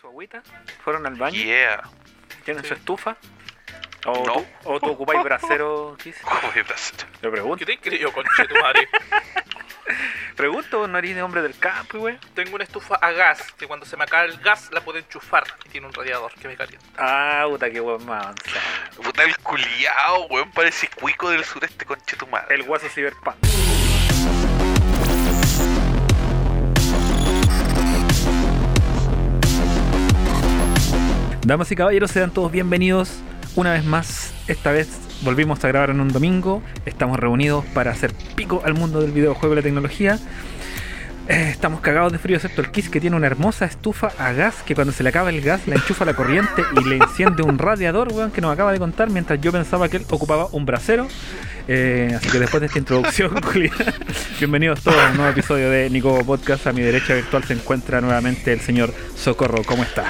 su agüita? ¿Fueron al baño? Yeah. ¿Tienen Sí. su estufa? ¿O, No. tú, ¿O tú ocupáis brasero, Kiss? Joder, bracero. Lo pregunto. ¿Qué te creo, conche tu madre? Pregunto, ¿no eres de hombre del campo, güey? Tengo una estufa a gas que cuando se me acaba el gas la puedo enchufar y tiene un radiador que me calienta. Ah, puta, qué buen más avanzado. Puta el culiao, weón. Parece cuico del sureste, conche tu madre. El guaso cyberpunk. Damas y caballeros, sean todos bienvenidos una vez más. Esta vez volvimos a grabar en un domingo. Estamos reunidos para hacer pico al mundo del videojuego y la tecnología. Eh, estamos cagados de frío, excepto el Kiss que tiene una hermosa estufa a gas que cuando se le acaba el gas la enchufa la corriente y le enciende un radiador, weón, que nos acaba de contar, mientras yo pensaba que él ocupaba un brasero. Eh, así que después de esta introducción, bienvenidos todos a un nuevo episodio de Nico Podcast. A mi derecha virtual se encuentra nuevamente el señor Socorro. ¿Cómo está?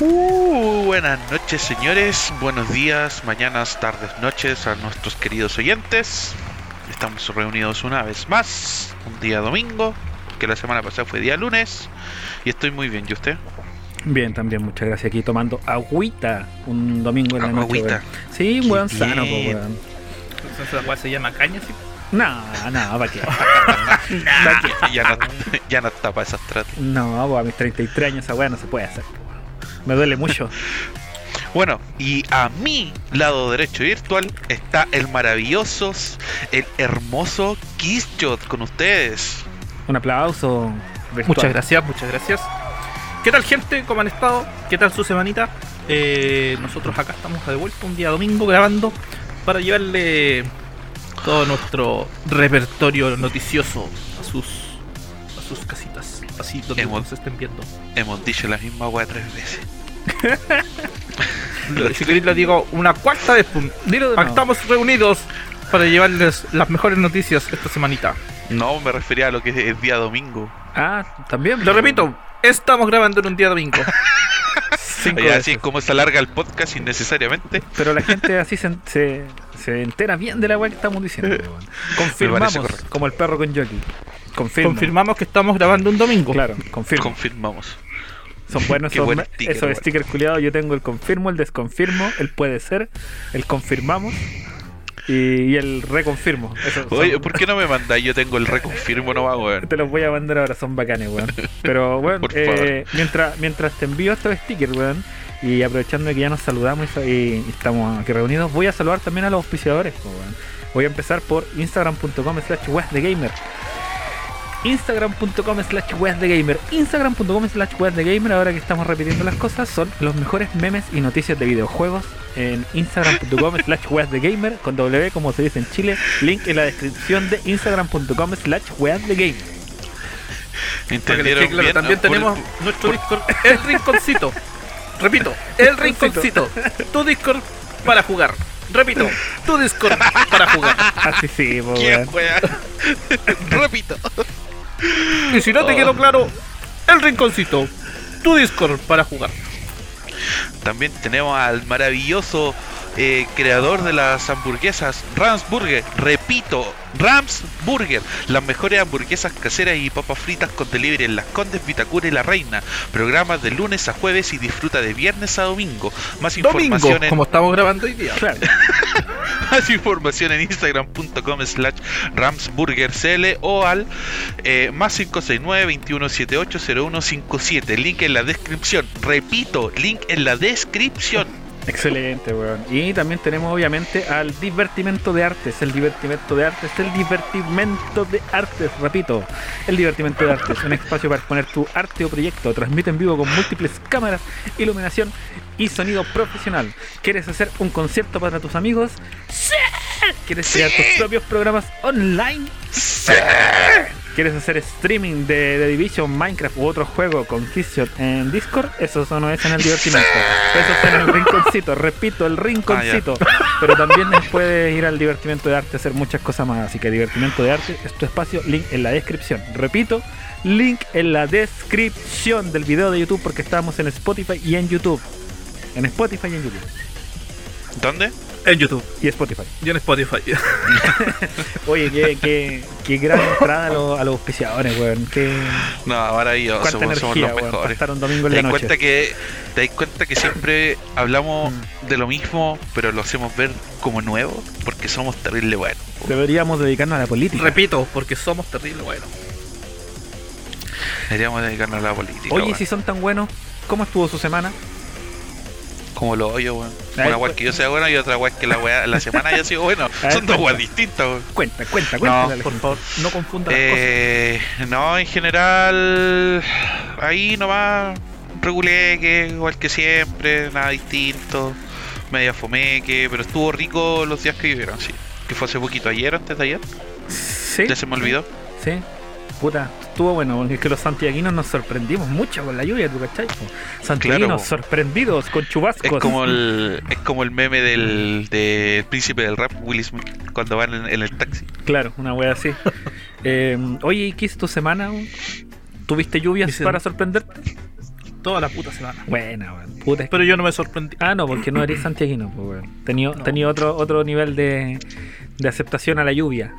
Uh, buenas noches, señores. Buenos días, mañanas, tardes, noches a nuestros queridos oyentes. Estamos reunidos una vez más, un día domingo, que la semana pasada fue día lunes. Y estoy muy bien, ¿y usted? Bien, también, muchas gracias. Aquí tomando agüita un domingo en la noche. Agüita. Sí, un weón sano, weón. Entonces la se llama caña, sí. No, no, ¿para qué? ¿Pa' qué? ya, no, ya no está para esas tratas. No, po, a mis 33 años esa weá no se puede hacer. Me duele mucho. Bueno, y a mi lado derecho virtual está el maravilloso, el hermoso Kissshot con ustedes. Un aplauso. virtual. Muchas gracias, muchas gracias. ¿Qué tal, gente? ¿Cómo han estado? ¿Qué tal su semanita? Eh, nosotros acá estamos de vuelta un día domingo grabando para llevarle todo nuestro repertorio noticioso a sus a sus casitas, así donde Hemos- nos estén viendo. Hemos dicho la misma weá tres veces. Si queréis lo digo una cuarta vez. Dilo. Estamos reunidos para llevarles las mejores noticias esta semanita. No, me refería a lo que es día domingo. Ah, también. Lo repito, estamos grabando en un día domingo. Oye, así es como se alarga el podcast innecesariamente. Pero la gente así se, se, se entera bien de la weá que estamos diciendo. Confirmamos, como el perro con jockey. Confirmo. Confirmamos que estamos grabando un domingo. Claro, confirmo. Confirmamos. Son buenos esos, buen me- sticker, esos weón. stickers culiados. Yo tengo el confirmo, el desconfirmo, el puede ser, el confirmamos y, y el reconfirmo. Esos son- Oye, ¿por qué no me mandáis? Yo tengo el reconfirmo nomás, weón. Te los voy a mandar ahora, son bacanes, weón. Pero, weón, eh, mientras, mientras te envío estos stickers, weón, y aprovechando que ya nos saludamos y, y estamos aquí reunidos, voy a saludar también a los auspiciadores, weón. Voy a empezar por instagram.com slash. Instagram.com slash webdegamer. Instagram.com slash webdegamer, ahora que estamos repitiendo las cosas, son los mejores memes y noticias de videojuegos en instagram.com slash webdegamer, con W como se dice en Chile. Link en la descripción de instagram.com slash webdegamer. ¿Entendieron bien? también Por- tenemos nuestro Discord, el rinconcito. Repito, el rinconcito. Tu Discord para jugar. Repito, tu Discord para jugar. Así sí, po, ¿Quién, weón. weón? Repito. Y si no te quedó claro, el rinconcito. Tu Discord para jugar. También tenemos al maravilloso eh, creador de las hamburguesas, Rams Burger. Repito, Rams Burger. Las mejores hamburguesas caseras y papas fritas con delivery en Las Condes, Vitacura y La Reina. Programas de lunes a jueves y disfruta de viernes a domingo. Más Domingo, información en, como estamos grabando hoy día. Claro. más información en instagram.com slash ramsburgercl o al eh, más 569-2178-0157. Link en la descripción. Repito, link en la descripción. Excelente, weón. Y también tenemos obviamente al divertimento de artes. El divertimento de artes, el divertimento de artes, repito. El divertimento de artes, un espacio para exponer tu arte o proyecto. Transmite en vivo con múltiples cámaras, iluminación y sonido profesional. ¿Quieres hacer un concierto para tus amigos? ¡Sí! ¿Quieres crear tus propios programas online? ¿Quieres hacer streaming de, de Division, Minecraft u otro juego con Kissshot en Discord? Eso no es en el divertimento. Eso está en el rinconcito. Repito, el rinconcito. Pero también puedes ir al divertimento de arte a hacer muchas cosas más. Así que divertimento de arte es tu espacio. Link en la descripción. Repito, link en la descripción del video de YouTube porque estamos en Spotify y en YouTube. En Spotify y en YouTube. ¿Dónde? En YouTube y Spotify. y en Spotify. Oye, qué, qué, qué gran entrada a los, a los auspiciadores, weón. Qué, No, maravilloso, cuánta weón, somos energía, los weón. mejores. estar un domingo en Te la noche. cuenta que te das cuenta que siempre hablamos Mm. de lo mismo, pero lo hacemos ver como nuevo porque somos terrible buenos. Deberíamos dedicarnos a la política. Repito, porque somos terrible buenos. Deberíamos dedicarnos a la política. Oye, weón. si son tan buenos, ¿cómo estuvo su semana? Como lo oyo, weón. Una weá pues- que yo sea bueno y otra weá que la weá, la semana haya sido bueno. Son dos weas distintas, weón. Cuenta, cuenta, cuenta. Por favor, no confunda las Eh, no, en general, ahí nomás regulé que igual que siempre, nada distinto, media fomeque, pero estuvo rico los días que vivieron, sí. Que fue hace poquito, ayer, antes de ayer, Sí. ya se me olvidó. Sí. Puta, estuvo bueno, porque es que los santiaguinos nos sorprendimos mucho con la lluvia, ¿tú cachai? Santiaguinos Claro, sorprendidos con chubascos. Es como el, es como el meme del, del príncipe del rap, Will Smith, cuando van en, en el taxi. Claro, una wea así. Eh, oye, ¿y qué hizo tu semana? ¿Tuviste lluvias para sorprenderte? Toda la puta semana. Buena, weón. Puta, es Pero yo no me sorprendí. Ah, no, porque no eres santiaguino, pues, weón. Tenía, No. tenía otro, otro nivel de, de aceptación a la lluvia.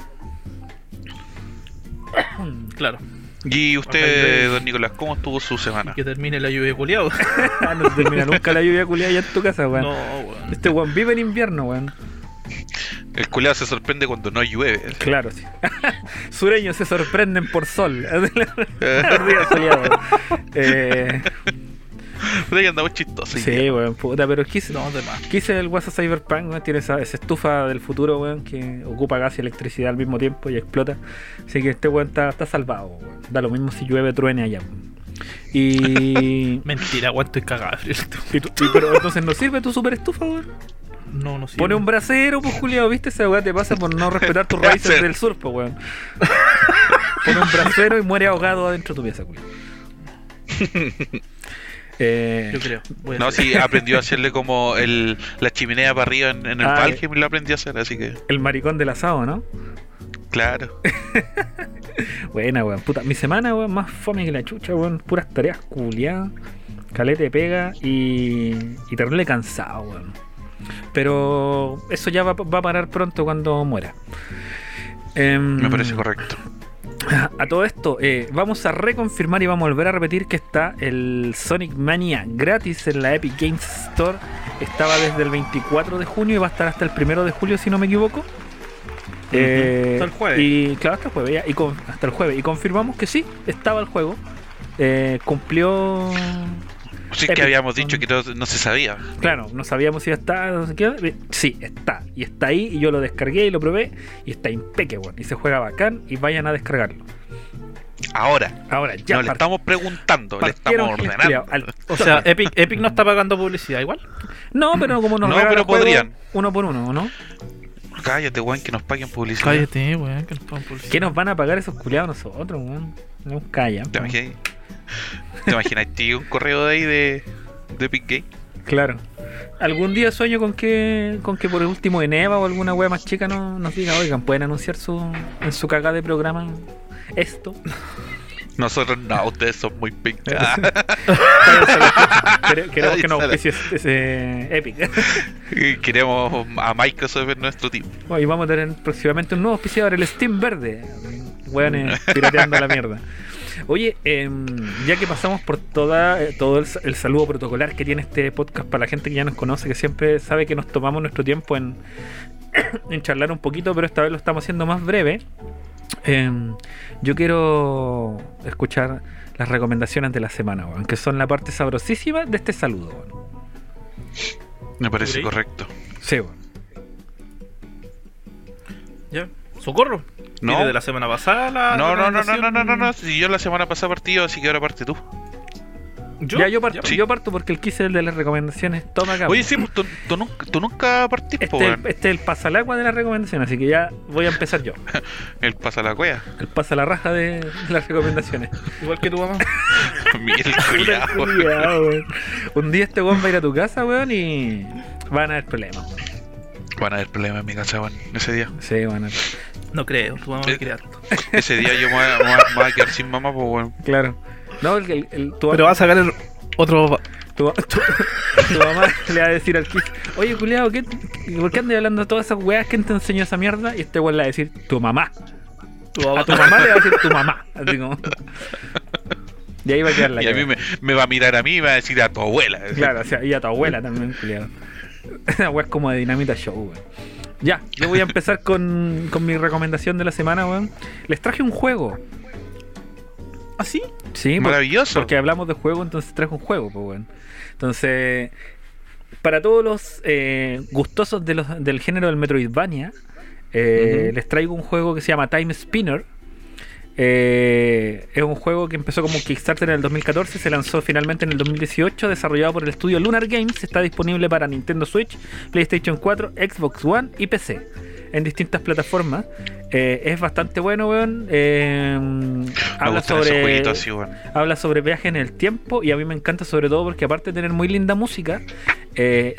Claro. Y usted, don Nicolás, ¿cómo estuvo su semana? Que termine la lluvia culiado. Ah, no termina nunca la lluvia culiada ya en tu casa, weón. No, weón. Este weón vive en invierno, weón. El culeado se sorprende cuando no llueve. Claro, sí. Sureños se sorprenden por sol. Los días soleados. Eh, Pero ahí andamos chistosos. sí, weón, puta, pero quise, No, de más. quise el WhatsApp Cyberpunk, weón, tiene esa, esa estufa del futuro, weón, que ocupa gas y electricidad al mismo tiempo y explota. Así que este weón está, está salvado, weón. Da lo mismo si llueve, truene allá. weón. Y, Mentira, weón, estoy cagado. de frío. y tú- y- pero entonces no sirve tu super estufa, weón. No, no sirve. Pone un brasero, pues Julio, ¿viste? Esa weá te pasa por no respetar tus raíces del sur, pues weón. Pone un brasero y muere ahogado adentro de tu pieza, Julio. Eh, Yo creo. No, sí, aprendió a hacerle como el, la chimenea para arriba en, en el Ah, Valheim y lo aprendió a hacer, así que, el maricón del asado, ¿no? claro. Buena, weón. Puta, mi semana, weón, más fome que la chucha, weón. Puras tareas culiadas. Calete pega y. y terrible cansado, weón. Pero eso ya va, va a parar pronto cuando muera. Em, Me parece correcto. A todo esto, eh, vamos a reconfirmar y vamos a volver a repetir que está el Sonic Mania gratis en la Epic Games Store. Estaba desde el 24 de junio y va a estar hasta el 1 de julio, si no me equivoco. Eh, Hasta el jueves. Y claro, hasta el jueves, ya, y con- hasta el jueves. Y confirmamos que sí, estaba el juego. Eh, cumplió. Sí, Epic, que habíamos dicho que no, no se sabía. Claro, no sabíamos si iba a estar, no sé qué. Sí, está. Y está ahí, y yo lo descargué y lo probé. Y está impeque, weón. Y se juega bacán. Y vayan a descargarlo. Ahora, Ahora, ya no le estamos preguntando, le estamos ordenando. al O sea, Epic, Epic no está pagando publicidad igual. No, pero como nos No, pero juego, podrían. uno por uno, ¿no? Cállate, weón, que nos paguen publicidad. Cállate, weón, que no pagan publicidad. ¿Qué nos van a pagar esos culiados nosotros, weón? No callan. ¿Te imaginas? ¿Te imaginas tío, un correo de ahí de, de Epic Game? Claro. Algún día sueño con que con que por el último en Eva o alguna wea más chica no, nos diga, oigan, pueden anunciar su en su cagada de programa esto. Nosotros no, ustedes son muy pink. Quere- Queremos que nos ese Epic. Queremos a Microsoft en nuestro team. Y vamos a tener próximamente un nuevo auspiciador, el Steam Verde. Weones pirateando la mierda. Oye, em, ya que pasamos por toda, eh, todo el, el saludo protocolar que tiene este podcast para la gente que ya nos conoce, que siempre sabe que nos tomamos nuestro tiempo en, en charlar un poquito, pero esta vez lo estamos haciendo más breve. em, yo quiero escuchar las recomendaciones de la semana, weón, que son la parte sabrosísima de este saludo. Me parece correcto. Sí, weón. Ya. Socorro. No. ¿Viene de la semana pasada la No, no, no, no, no, no, no, no. Si yo la semana pasada partido, así que ahora parte tú. ¿Yo? Ya yo parto, Sí. yo parto porque el quise el de las recomendaciones toma acá. Oye, sí, pues tú, tú nunca, tú nunca partís, po, Este, weón. este es el pasa al agua de la recomendación, así que ya voy a empezar yo. El pasa la cueva. El pasa la raja de las recomendaciones. Igual que tu mamá. Miguel weón. Un día este weón va a ir a tu casa, weón, y van a haber problemas. Van a haber problemas en mi casa, weón. Ese día. Sí, van a haber. No creo, tu mamá Eh. me quiere harto. Ese día yo me voy a, me voy a- a quedar sin mamá, pues, weón. Claro. No, el, el- el- tu, Pero va a sacar el. Otro. Tu, tu- tu mamá le va a decir al Kiss, oye, culiao, ¿qué, ¿por qué andas hablando de todas esas weas? ¿Quién te enseñó esa mierda? Y este weón le va a decir, tu mamá. A tu mamá le va a decir tu mamá. Así como. Y ahí va a quedar la y a mí me, me va a mirar a mí y me va a decir a tu abuela. Claro, o sea, y a tu abuela también, culiao. Esa wea es como de Dinamita Show, weón. Ya, yo voy a empezar con, con mi recomendación de la semana, weón. Les traje un juego. ¿Así? Sí, por- Maravilloso. porque hablamos de juego, entonces traje un juego, pues bueno. Entonces, para todos los eh, gustosos de los, del género del Metroidvania, eh, les traigo un juego que se llama Time Spinner. Eh, es un juego que empezó como Kickstarter en el 2014, se lanzó finalmente en el 2018, desarrollado por el estudio Lunar Games, está disponible para Nintendo Switch, PlayStation 4, Xbox One y PC en distintas plataformas. Eh, es bastante bueno, weón. Eh, habla sobre así, habla sobre viaje en el tiempo y a mí me encanta sobre todo porque aparte de tener muy linda música,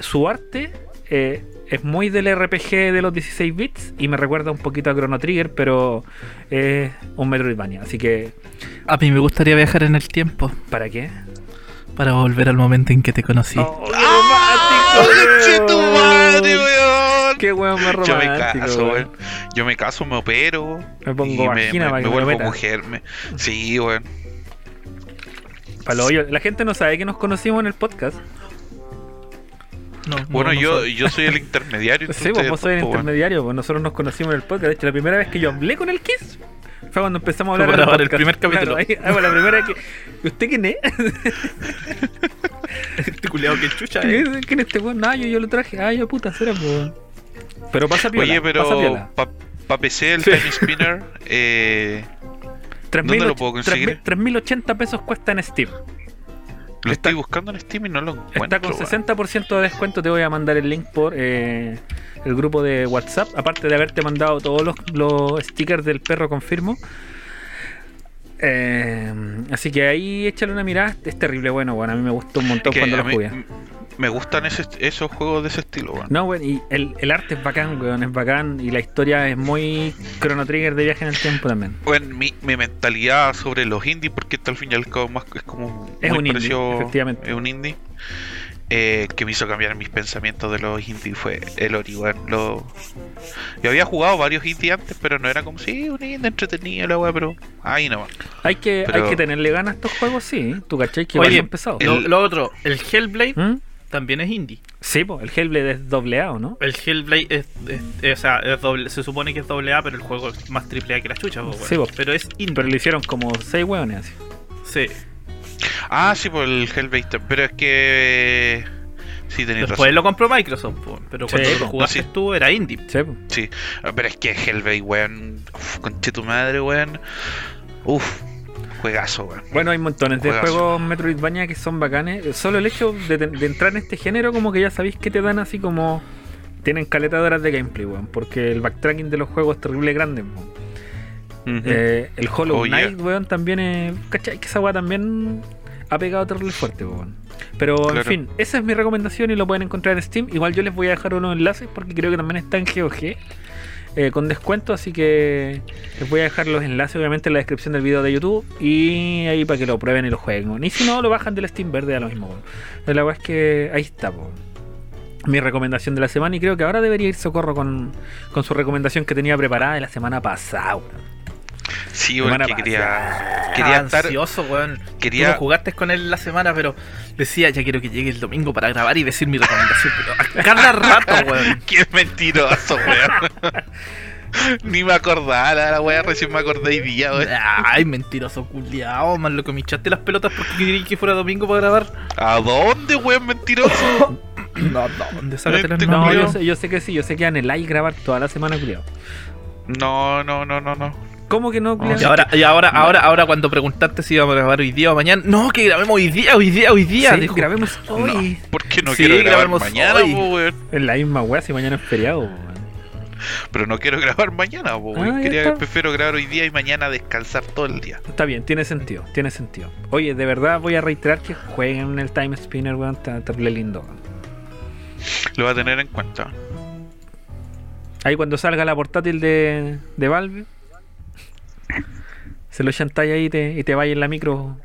su arte eh, es muy del RPG de los 16 bits y me recuerda un poquito a Chrono Trigger, pero es un Metroidvania. Así que, A mí me gustaría viajar en el tiempo ¿para qué? para volver al momento en que te conocí. ¡Oh, qué ¡Ah! romántico, ¡Conche tu weón! madre, weón! ¡Qué weón más Yo me romántico! caso, weón. weón. Yo me caso, me opero. Me pongo y vagina que me lo vuelvo meta. mujer. me- Sí, weón. Palo hoyo. La gente no sabe que nos conocimos en el podcast. No, no, Bueno, no yo, soy. yo soy el intermediario. Sí, pues ustedes vos sois el po, weón. intermediario, pues nosotros nos conocimos en el podcast. De hecho, la primera vez que yo hablé con el Kiss fue cuando empezamos a hablar grabar el primer capítulo. Claro, ahí- ah, bueno, la primera vez que. ¿Usted quién es? Este culiao que chucha, eh. ¿Quién es este weón? Ah, yo, yo lo traje. Ah, yo puta, será, pues. Pero pasa piola. Oye, pero para pa PC el Sí. Time Spinner, eh, ¿dónde lo puedo conseguir? 3080 pesos cuesta en Steam. Lo Está- estoy buscando en Steam y no lo encuentro. Está con weón. 60% de descuento. Te voy a mandar el link por eh, el grupo de WhatsApp. Aparte de haberte mandado todos los, los stickers del perro, confirmo. Eh, así que ahí échale una mirada. Es terrible, bueno, bueno. A mí me gustó un montón Que cuando lo jugué. Me gustan ese- esos juegos de ese estilo, weón. No, weón, y el, el arte es bacán, weón, es bacán. Y la historia es muy Chrono Trigger de viaje en el tiempo también. Bueno, mi, mi mentalidad sobre los indies, porque esto al fin y al cabo más es como Es muy un indie, parecido- efectivamente. Es un indie. eh, que me hizo cambiar mis pensamientos de los indies fue el Ori, weón. Lo... Yo había jugado varios indies antes, pero no era como, sí, un indie entretenido la weá, pero ahí no Hay que, Pero- hay que tenerle ganas a estos juegos, sí. ¿Tú cachai que Oye? Lo, El- lo otro, el Hellblade ¿Mm? También es indie. Sí, pues el Hellblade es doble A, ¿o no? El Hellblade es, es- es- o sea, es doble, se supone que es doble A, pero el juego es más triple A que la chucha, po, weón. Sí, po. pero es indie. Pero le hicieron como seis hueones así. Sí. Ah, sí, por el Hellblade, pero es que... Sí, tenéis Después razón. lo compró Microsoft, po, pero cuando Sí, lo jugaste Sí. tú era indie. Sí, po. Sí, pero es que Hellblade, weón, uf, conche tu madre, weón. Uf, juegazo, weón. Bueno, hay montones de juegos Metroidvania que son bacanes. Solo el hecho de, de entrar en este género, como que ya sabéis que te dan así como. Tienen caleta de gameplay, weón. Porque el backtracking de los juegos es terrible grande, weón. Eh, el Hollow Oh, yeah. Knight, weón, también es. ¿Cachai? Que esa weá también ha pegado terrible fuerte, weón. Pero en fin, esa es mi recomendación y lo pueden encontrar en Steam. Igual yo les voy a dejar unos enlaces porque creo que también está en GOG. Eh, con descuento, así que les voy a dejar los enlaces obviamente en la descripción del video de YouTube y ahí para que lo prueben y lo jueguen. Y si no, lo bajan del Steam verde a lo mismo. La verdad es que ahí está, mi recomendación de la semana y creo que ahora debería ir Socorro con, con su recomendación que tenía preparada de la semana pasada. Sí, porque quería, quería estar... ansioso, weón. Quería- Tú no jugaste con él la semana, pero decía, ya quiero que llegue el domingo para grabar y decir mi recomendación. Pero a cada rato, weón. Qué mentiroso, weón. Ni me acordaba, la weá, recién me acordé y día, weón. Ay, mentiroso culiao, man, lo que me echaste las pelotas porque quería que fuera domingo para grabar. ¿A dónde, weón, mentiroso? No, no, ¿dónde sácate las No, nombres? yo sé, yo sé que sí, yo sé que anheláis grabar toda la semana, culiao. No, no, no, no, no. ¿Cómo que no? Y ahora, y ahora, ahora, ahora cuando preguntaste si íbamos a grabar hoy día o mañana, no, que grabemos hoy día, hoy día, hoy día. Sí, dijo. grabemos hoy. No, porque no Sí, quiero grabar mañana, weón. En la misma weá, si mañana es feriado, weón. Pero no quiero grabar mañana, weón. Ah, Quería, prefiero grabar hoy día y mañana descansar todo el día. Está bien, tiene sentido, tiene sentido. Oye, de verdad voy a reiterar que jueguen el Time Spinner, weón, está terrible lindo. weón. Lo va a tener en cuenta. Ahí cuando salga la portátil de, de Valve, se lo chantáis ahí y te, y te vayas en la micro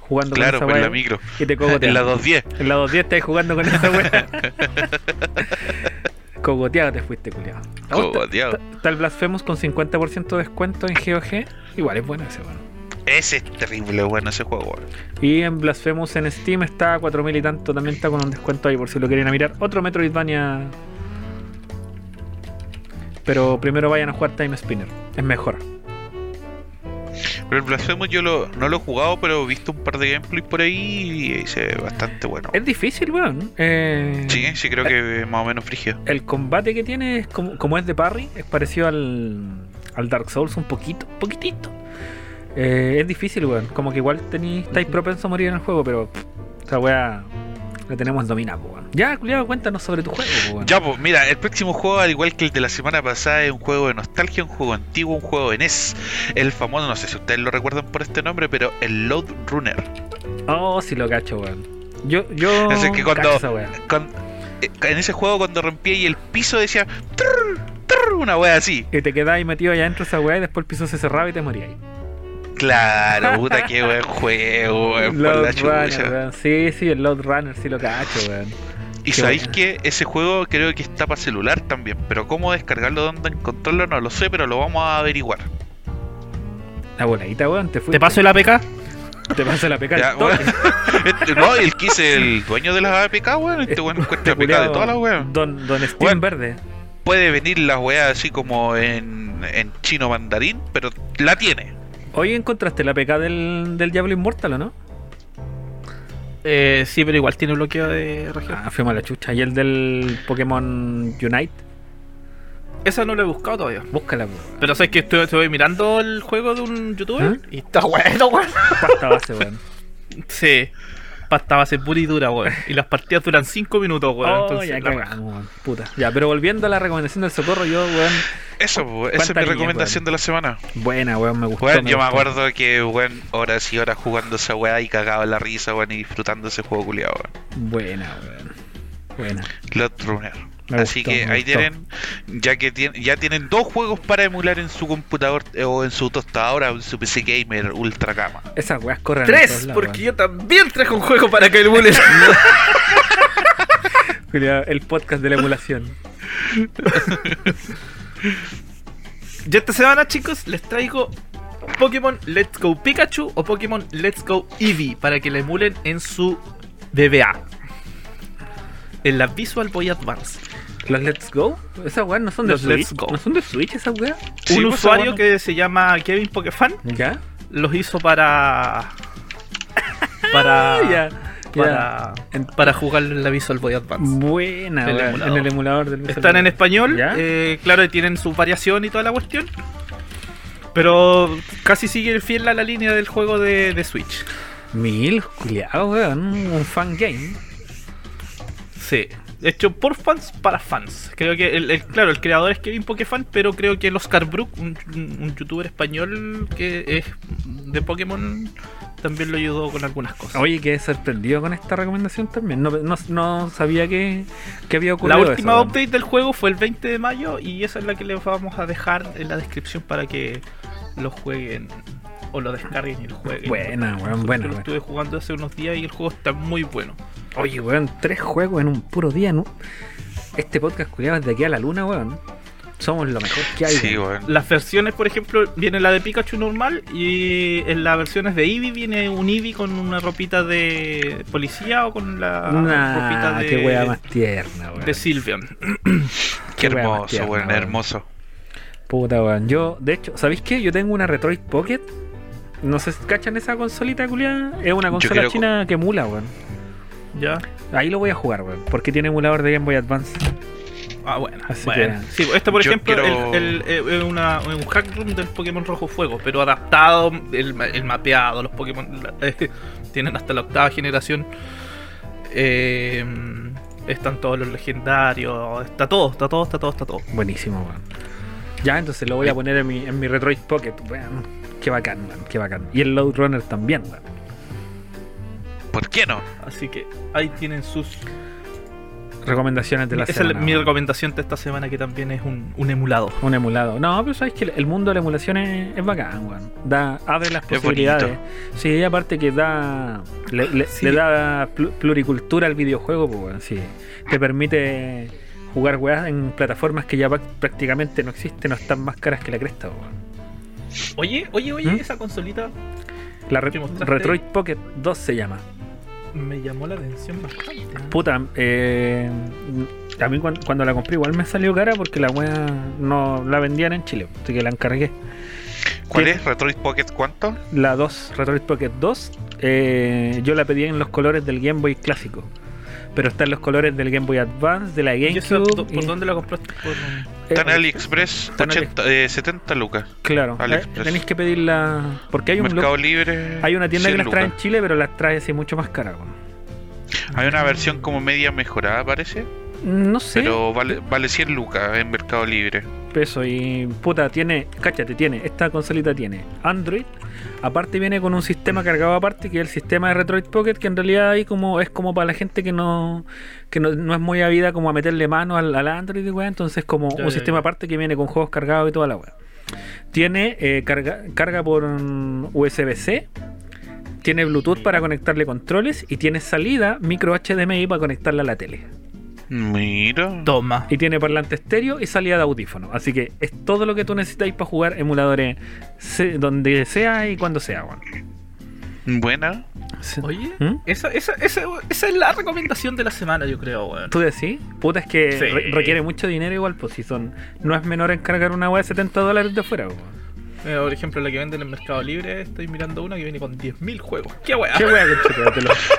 jugando Claro, con pues esa en la micro. y te En cogotean. la 210. En la 210 estáis jugando con esa weá. Cogoteado te fuiste, culiado. Cogoteado. Está el Blasphemous con 50% de descuento en GOG. Igual es bueno ese, bueno. Ese es terrible bueno ese juego. Y en Blasphemous en Steam está a 4000 y tanto. También está con un descuento ahí por si lo quieren a mirar. Otro Metroidvania. Pero primero vayan a jugar Time Spinner. Es mejor. Pero el Blasphemous yo lo, no lo he jugado, pero he visto un par de gameplays por ahí y se ve bastante bueno. Es difícil, weón. Eh, Sí, sí creo que es más o menos frigio. El combate que tiene es como, como es de parry, es parecido al, al Dark Souls un poquito, poquitito. Eh, es difícil, weón. Como que igual tení, estáis propenso a morir en el juego, pero pff, esa weá tenemos weón. Ya, culiado, cuéntanos sobre tu juego, weón. Ya, pues mira, el próximo juego, al igual que el de la semana pasada, es un juego de nostalgia, un juego antiguo, un juego de NES. El famoso, no sé si ustedes lo recuerdan por este nombre, pero el Load Runner. Oh, sí lo cacho, weón. Yo, yo. Que cuando- cacho eh, en ese juego, cuando rompía y el piso decía "Trrr, trrr", una wea así. Y te quedáis metido allá dentro de esa weá y después el piso se cerraba y te morías. Claro, puta, qué buen juego, weón, Load Runner, chucha. weón. Sí, sí, el Load Runner sí lo cacho, weón. Y Qué sabéis buena. que ese juego creo que está para celular también, pero cómo descargarlo, dónde encontrarlo, no lo sé, pero lo vamos a averiguar. La voladita, weón, te fuiste. ¿Te paso el APK? Te paso la peca Ya, weón. Este- no, el que es el dueño de las APK, weón, este weón encuentra APK de todas las weas. Don, don Steam Weón. Verde. Puede venir la wea así como en, en chino mandarín, pero la tiene. Hoy encontraste la PK del, del Diablo Immortal, ¿o no? Eh, sí, pero igual tiene bloqueo de región. Ah, fuimos a la chucha. ¿Y el del Pokémon Unite? Esa no lo he buscado todavía. Búscala, po. Pero sabes que estoy, estoy mirando el juego de un youtuber ¿Ah? y está bueno, weón. Pasta base, weón. Sí. Pasta base pura y dura, weón. Y las partidas duran 5 minutos, weón. Oh, Entonces, ya la cagamos, weón. Puta. Ya, pero volviendo a la recomendación del socorro, yo, weón. Eso, esa es ¿Cuántas mi líneas, recomendación weón? de la semana. Buena, weón, me gustó. Weón, yo me acuerdo que, weón, horas y horas jugando esa weá y cagado en la risa, weón, y disfrutando ese juego culiado, weón. Buena, weón. Buena. Lot Runner. Me Así gustó, que ahí gustó. tienen, ya que tienen, ya tienen dos juegos para emular en su computador eh, o en su tostadora o en su PC gamer ultra gama. Esas weas corren. en Tres, lados, porque yo también traje un juego para que emulen. Culiao, El podcast de la emulación. Ya esta semana, chicos, les traigo Pokémon Let's Go Pikachu o Pokémon Let's Go Eevee para que la emulen en su BBA. En la Visual Boy Advance. ¿Los Let's Go? Esas weas no son de Los Switch. Let's Go. ¿No son de Switch esas weas? Sí, un pues, usuario bueno. que se llama Kevin Pokefan ¿Ya? los hizo para. para. Ya. Para, En- para jugar en la Visual Boy Advance. Buena, El en el emulador del Están en español, ¿Ya? eh, claro, tienen su variación y toda la cuestión. Pero casi sigue fiel a la línea del juego de, de Switch. Mil, culiao, weón. Un fan game. Sí. Hecho por fans para fans. Creo que, el, el- claro, el creador es Kevin Pokefan, pero creo que el Oscar Brook, un, youtuber español que es de Pokémon, también lo ayudó con algunas cosas. Oye, quedé sorprendido con esta recomendación también. No, no, no sabía que, que había La ocurrido última eso, weón. update del juego fue el 20 de mayo y esa es la que les vamos a dejar en la descripción para que lo jueguen o lo descarguen y lo jueguen. Buena, weón, Yo buena, lo buena. estuve jugando hace unos días y el juego está muy bueno. Oye, weón, tres juegos en un puro día, ¿no? Este podcast, culiado, desde aquí a la luna, weón. Somos lo mejor que hay, Sí, weón. weón. Las versiones, por ejemplo, viene la de Pikachu normal y en las versiones de Eevee viene un Eevee con una ropita de policía o con la ropita Nah, de, qué wea más tierna, weón. de Sylveon. Qué Qué hermoso, tierna, weón, weón. hermoso. Puta, weón. Yo, de hecho, ¿sabéis qué? Yo tengo una Retroid Pocket. No sé si cachan esa consolita, culiada. Es una consola quiero china que emula, weón. ¿Ya? Ahí lo voy a jugar, weón. Porque tiene emulador de Game Boy Advance. Ah, bueno. Así bueno. que- Sí, esto, por Yo ejemplo, quiero- el, el- eh, una- un hack room del Pokémon Rojo Fuego, pero adaptado, el, ma- el mapeado, los Pokémon la- eh, tienen hasta la octava generación. Eh, están todos los legendarios, está todo, está todo, está todo, está todo. Buenísimo, weón. Ya, entonces lo voy a poner en mi, en mi Retroid Pocket. Weón. Qué bacán, weón. Qué bacán. Y el Load Runner también, weón. ¿Por qué no? Así que ahí tienen sus Recomendaciones de la Esa semana. es mi recomendación de esta semana que también es un, un emulado. Un emulado. No, pero sabes que el mundo de la emulación es, es bacán, weón. Da, abre las Es posibilidades. Sí, aparte que da. Le, le- Sí. le da plu- pluricultura al videojuego, pues, weón. Sí. Te permite jugar weas en plataformas que ya prácticamente no existen o están más caras que la cresta, weón. Oye, oye, oye, ¿Mm? esa consolita La Re-. Retroid Pocket 2 se llama. Me llamó la atención bastante. Puta, eh, a mí cuan- cuando, la compré igual me salió cara porque la wea no la vendían en Chile, así que la encargué. ¿Cuál ¿Qué? es? ¿Retroid Pocket cuánto? La 2, Retroid Pocket 2, eh, yo la pedí en los colores del Game Boy clásico. Pero está en los colores del Game Boy Advance, de la ¿Y eso, GameCube. ¿Por y- dónde la compraste? Por- eh, Está en AliExpress, Está en 80, eh, 70 lucas. Claro, eh, AliExpress. tenéis que pedirla. Porque hay un Mercado lo- Libre. hay una tienda que 100 las trae en. Chile, pero las trae así mucho más cara. Hay una versión como media mejorada, parece. No sé. Pero vale, vale 100 lucas en Mercado Libre. Peso y puta tiene, cáchate, tiene, esta consolita tiene Android, aparte viene con un sistema cargado aparte que es el sistema de Retroid Pocket que en realidad ahí como es como para la gente que no que no, no es muy avida como a meterle mano al, al Android y weá, entonces como Ya, un ya, sistema ya. aparte que viene con juegos cargados y toda la weá. Tiene eh, carga, carga por USB-C, tiene Bluetooth para conectarle controles y tiene salida micro HDMI para conectarla a la tele. Mira. Toma. Y tiene parlante estéreo y salida de audífono. Así que es todo lo que tú necesitáis para jugar emuladores se- donde sea y cuando sea, weón. Buena. Oye, ¿Mm? esa, esa, esa, esa es la recomendación de la semana, yo creo, weón. ¿Tú decís? Puta, es que Sí. re- requiere mucho dinero igual, pues si son... No es menor encargar una weá de 70 dólares de afuera, weón. Mira, por ejemplo, la que venden en el Mercado Libre, estoy mirando una que viene con 10.000 juegos. ¡Qué weá! ¿Qué weá,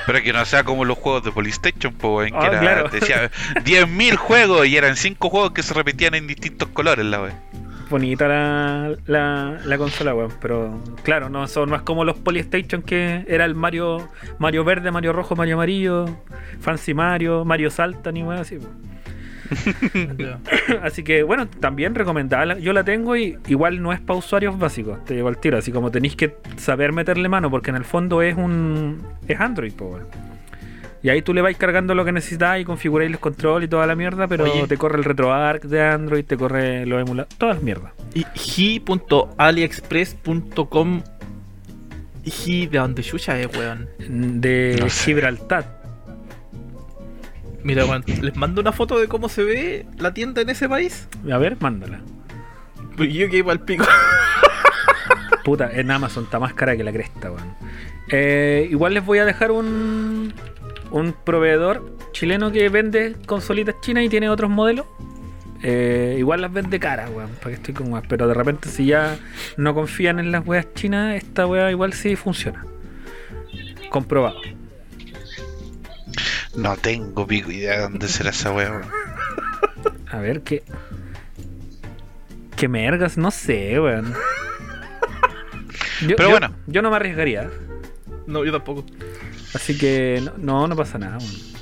Pero que no sea como los juegos de PlayStation, pues, en que Ah, era, claro. decía 10.000 juegos y eran 5 juegos que se repetían en distintos colores, la wea. Bonita la, la, la consola, weón. Pero claro, no, son, no es como los Polystation que era el Mario Mario verde, Mario rojo, Mario amarillo, Fancy Mario, Mario Salta, ni weá así, weón. Así que bueno, también recomendada. Yo la tengo y igual no es para usuarios básicos. Te llevo al tiro. Así como tenéis que saber meterle mano porque en el fondo es un es Android, po, weón. Y ahí tú le vais cargando lo que necesitas y configuráis los controles y toda la mierda, pero Oye. te corre el RetroArch de Android, te corre los emuladores, todas las mierdas. Y hi.aliexpress.com Hi, ¿de dónde chucha es, weón? De No sé. Gibraltar. Mira, weón, les mando una foto de cómo se ve la tienda en ese país. A ver, mándala. Pues yo que iba al pico. Puta, en Amazon está más cara que la cresta, weón. Eh, igual les voy a dejar un, un proveedor chileno que vende consolitas chinas y tiene otros modelos. Eh, igual las vende caras, weón, para que estoy con weas. Pero de repente, si ya no confían en las weas chinas, esta wea igual sí funciona. Comprobado. No tengo pico idea de dónde será esa wea. weón. A ver qué. ¿Qué mergas? No sé, weón. Yo, Pero yo- bueno. Yo no me arriesgaría. No, yo tampoco. Así que no, no, no pasa nada. weón.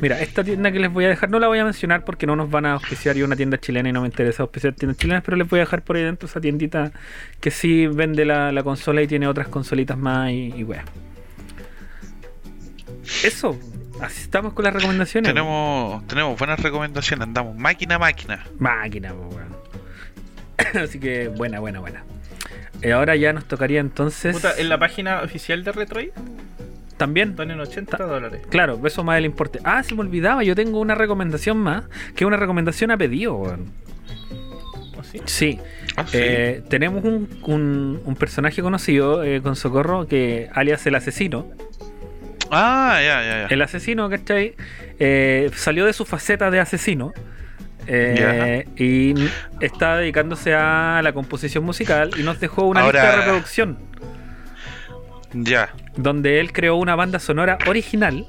Mira, esta tienda que les voy a dejar, no la voy a mencionar porque no nos van a auspiciar yo una tienda chilena y no me interesa auspiciar tiendas chilenas, pero les voy a dejar por ahí dentro esa tiendita que sí vende la, la consola y tiene otras consolitas más y, y wea. Eso, así estamos con las recomendaciones. Tenemos, tenemos buenas recomendaciones, andamos máquina a máquina. Máquina, po, weón. Así que buena, buena, buena. Eh, ahora ya nos tocaría entonces. Puta, en la página oficial de Retroid También. están en 80 dólares. Claro, eso más el importe. Ah, se me olvidaba, yo tengo una recomendación más, que es una recomendación a pedido, weón. ¿O sí? Sí, Ah, sí. eh, tenemos un, un- un personaje conocido eh, con Socorro, que alias el asesino. Ah, ya, ya, ya. El asesino, ¿cachai? Eh, salió de su faceta de asesino. eh, y está dedicándose a la composición musical y nos dejó una Ahora- lista de reproducción Ya. donde él creó una banda sonora original.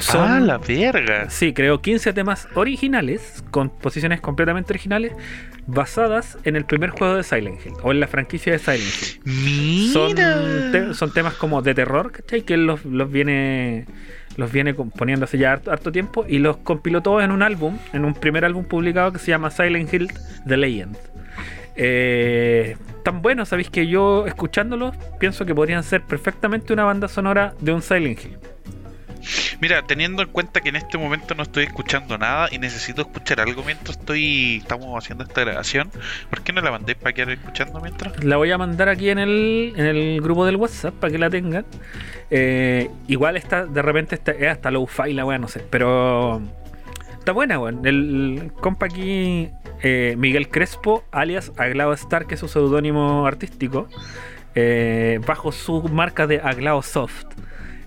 Son- Ah, la verga. Sí, creó 15 temas originales, composiciones completamente originales, basadas en el primer juego de Silent Hill, o en la franquicia de Silent Hill. Son, te- son temas como de terror, ¿cachai? Que él los, los viene los viene componiendo hace ya harto, harto tiempo y los compiló todos en un álbum, en un primer álbum publicado que se llama Silent Hill The Legend. Eh, tan buenos, sabéis que yo escuchándolos pienso que podrían ser perfectamente una banda sonora de un Silent Hill. Mira, teniendo en cuenta que en este momento no estoy escuchando nada y necesito escuchar algo mientras estoy estamos haciendo esta grabación, ¿por qué no la mandé para quedar escuchando mientras? La voy a mandar aquí en el, en el grupo del WhatsApp para que la tengan. Eh, igual está, de repente está, es hasta low fi la weá, no sé, pero está buena, weón. El compa aquí, eh, Miguel Crespo, alias Aglao Star, que es su seudónimo artístico, eh, bajo su marca de Aglao Soft.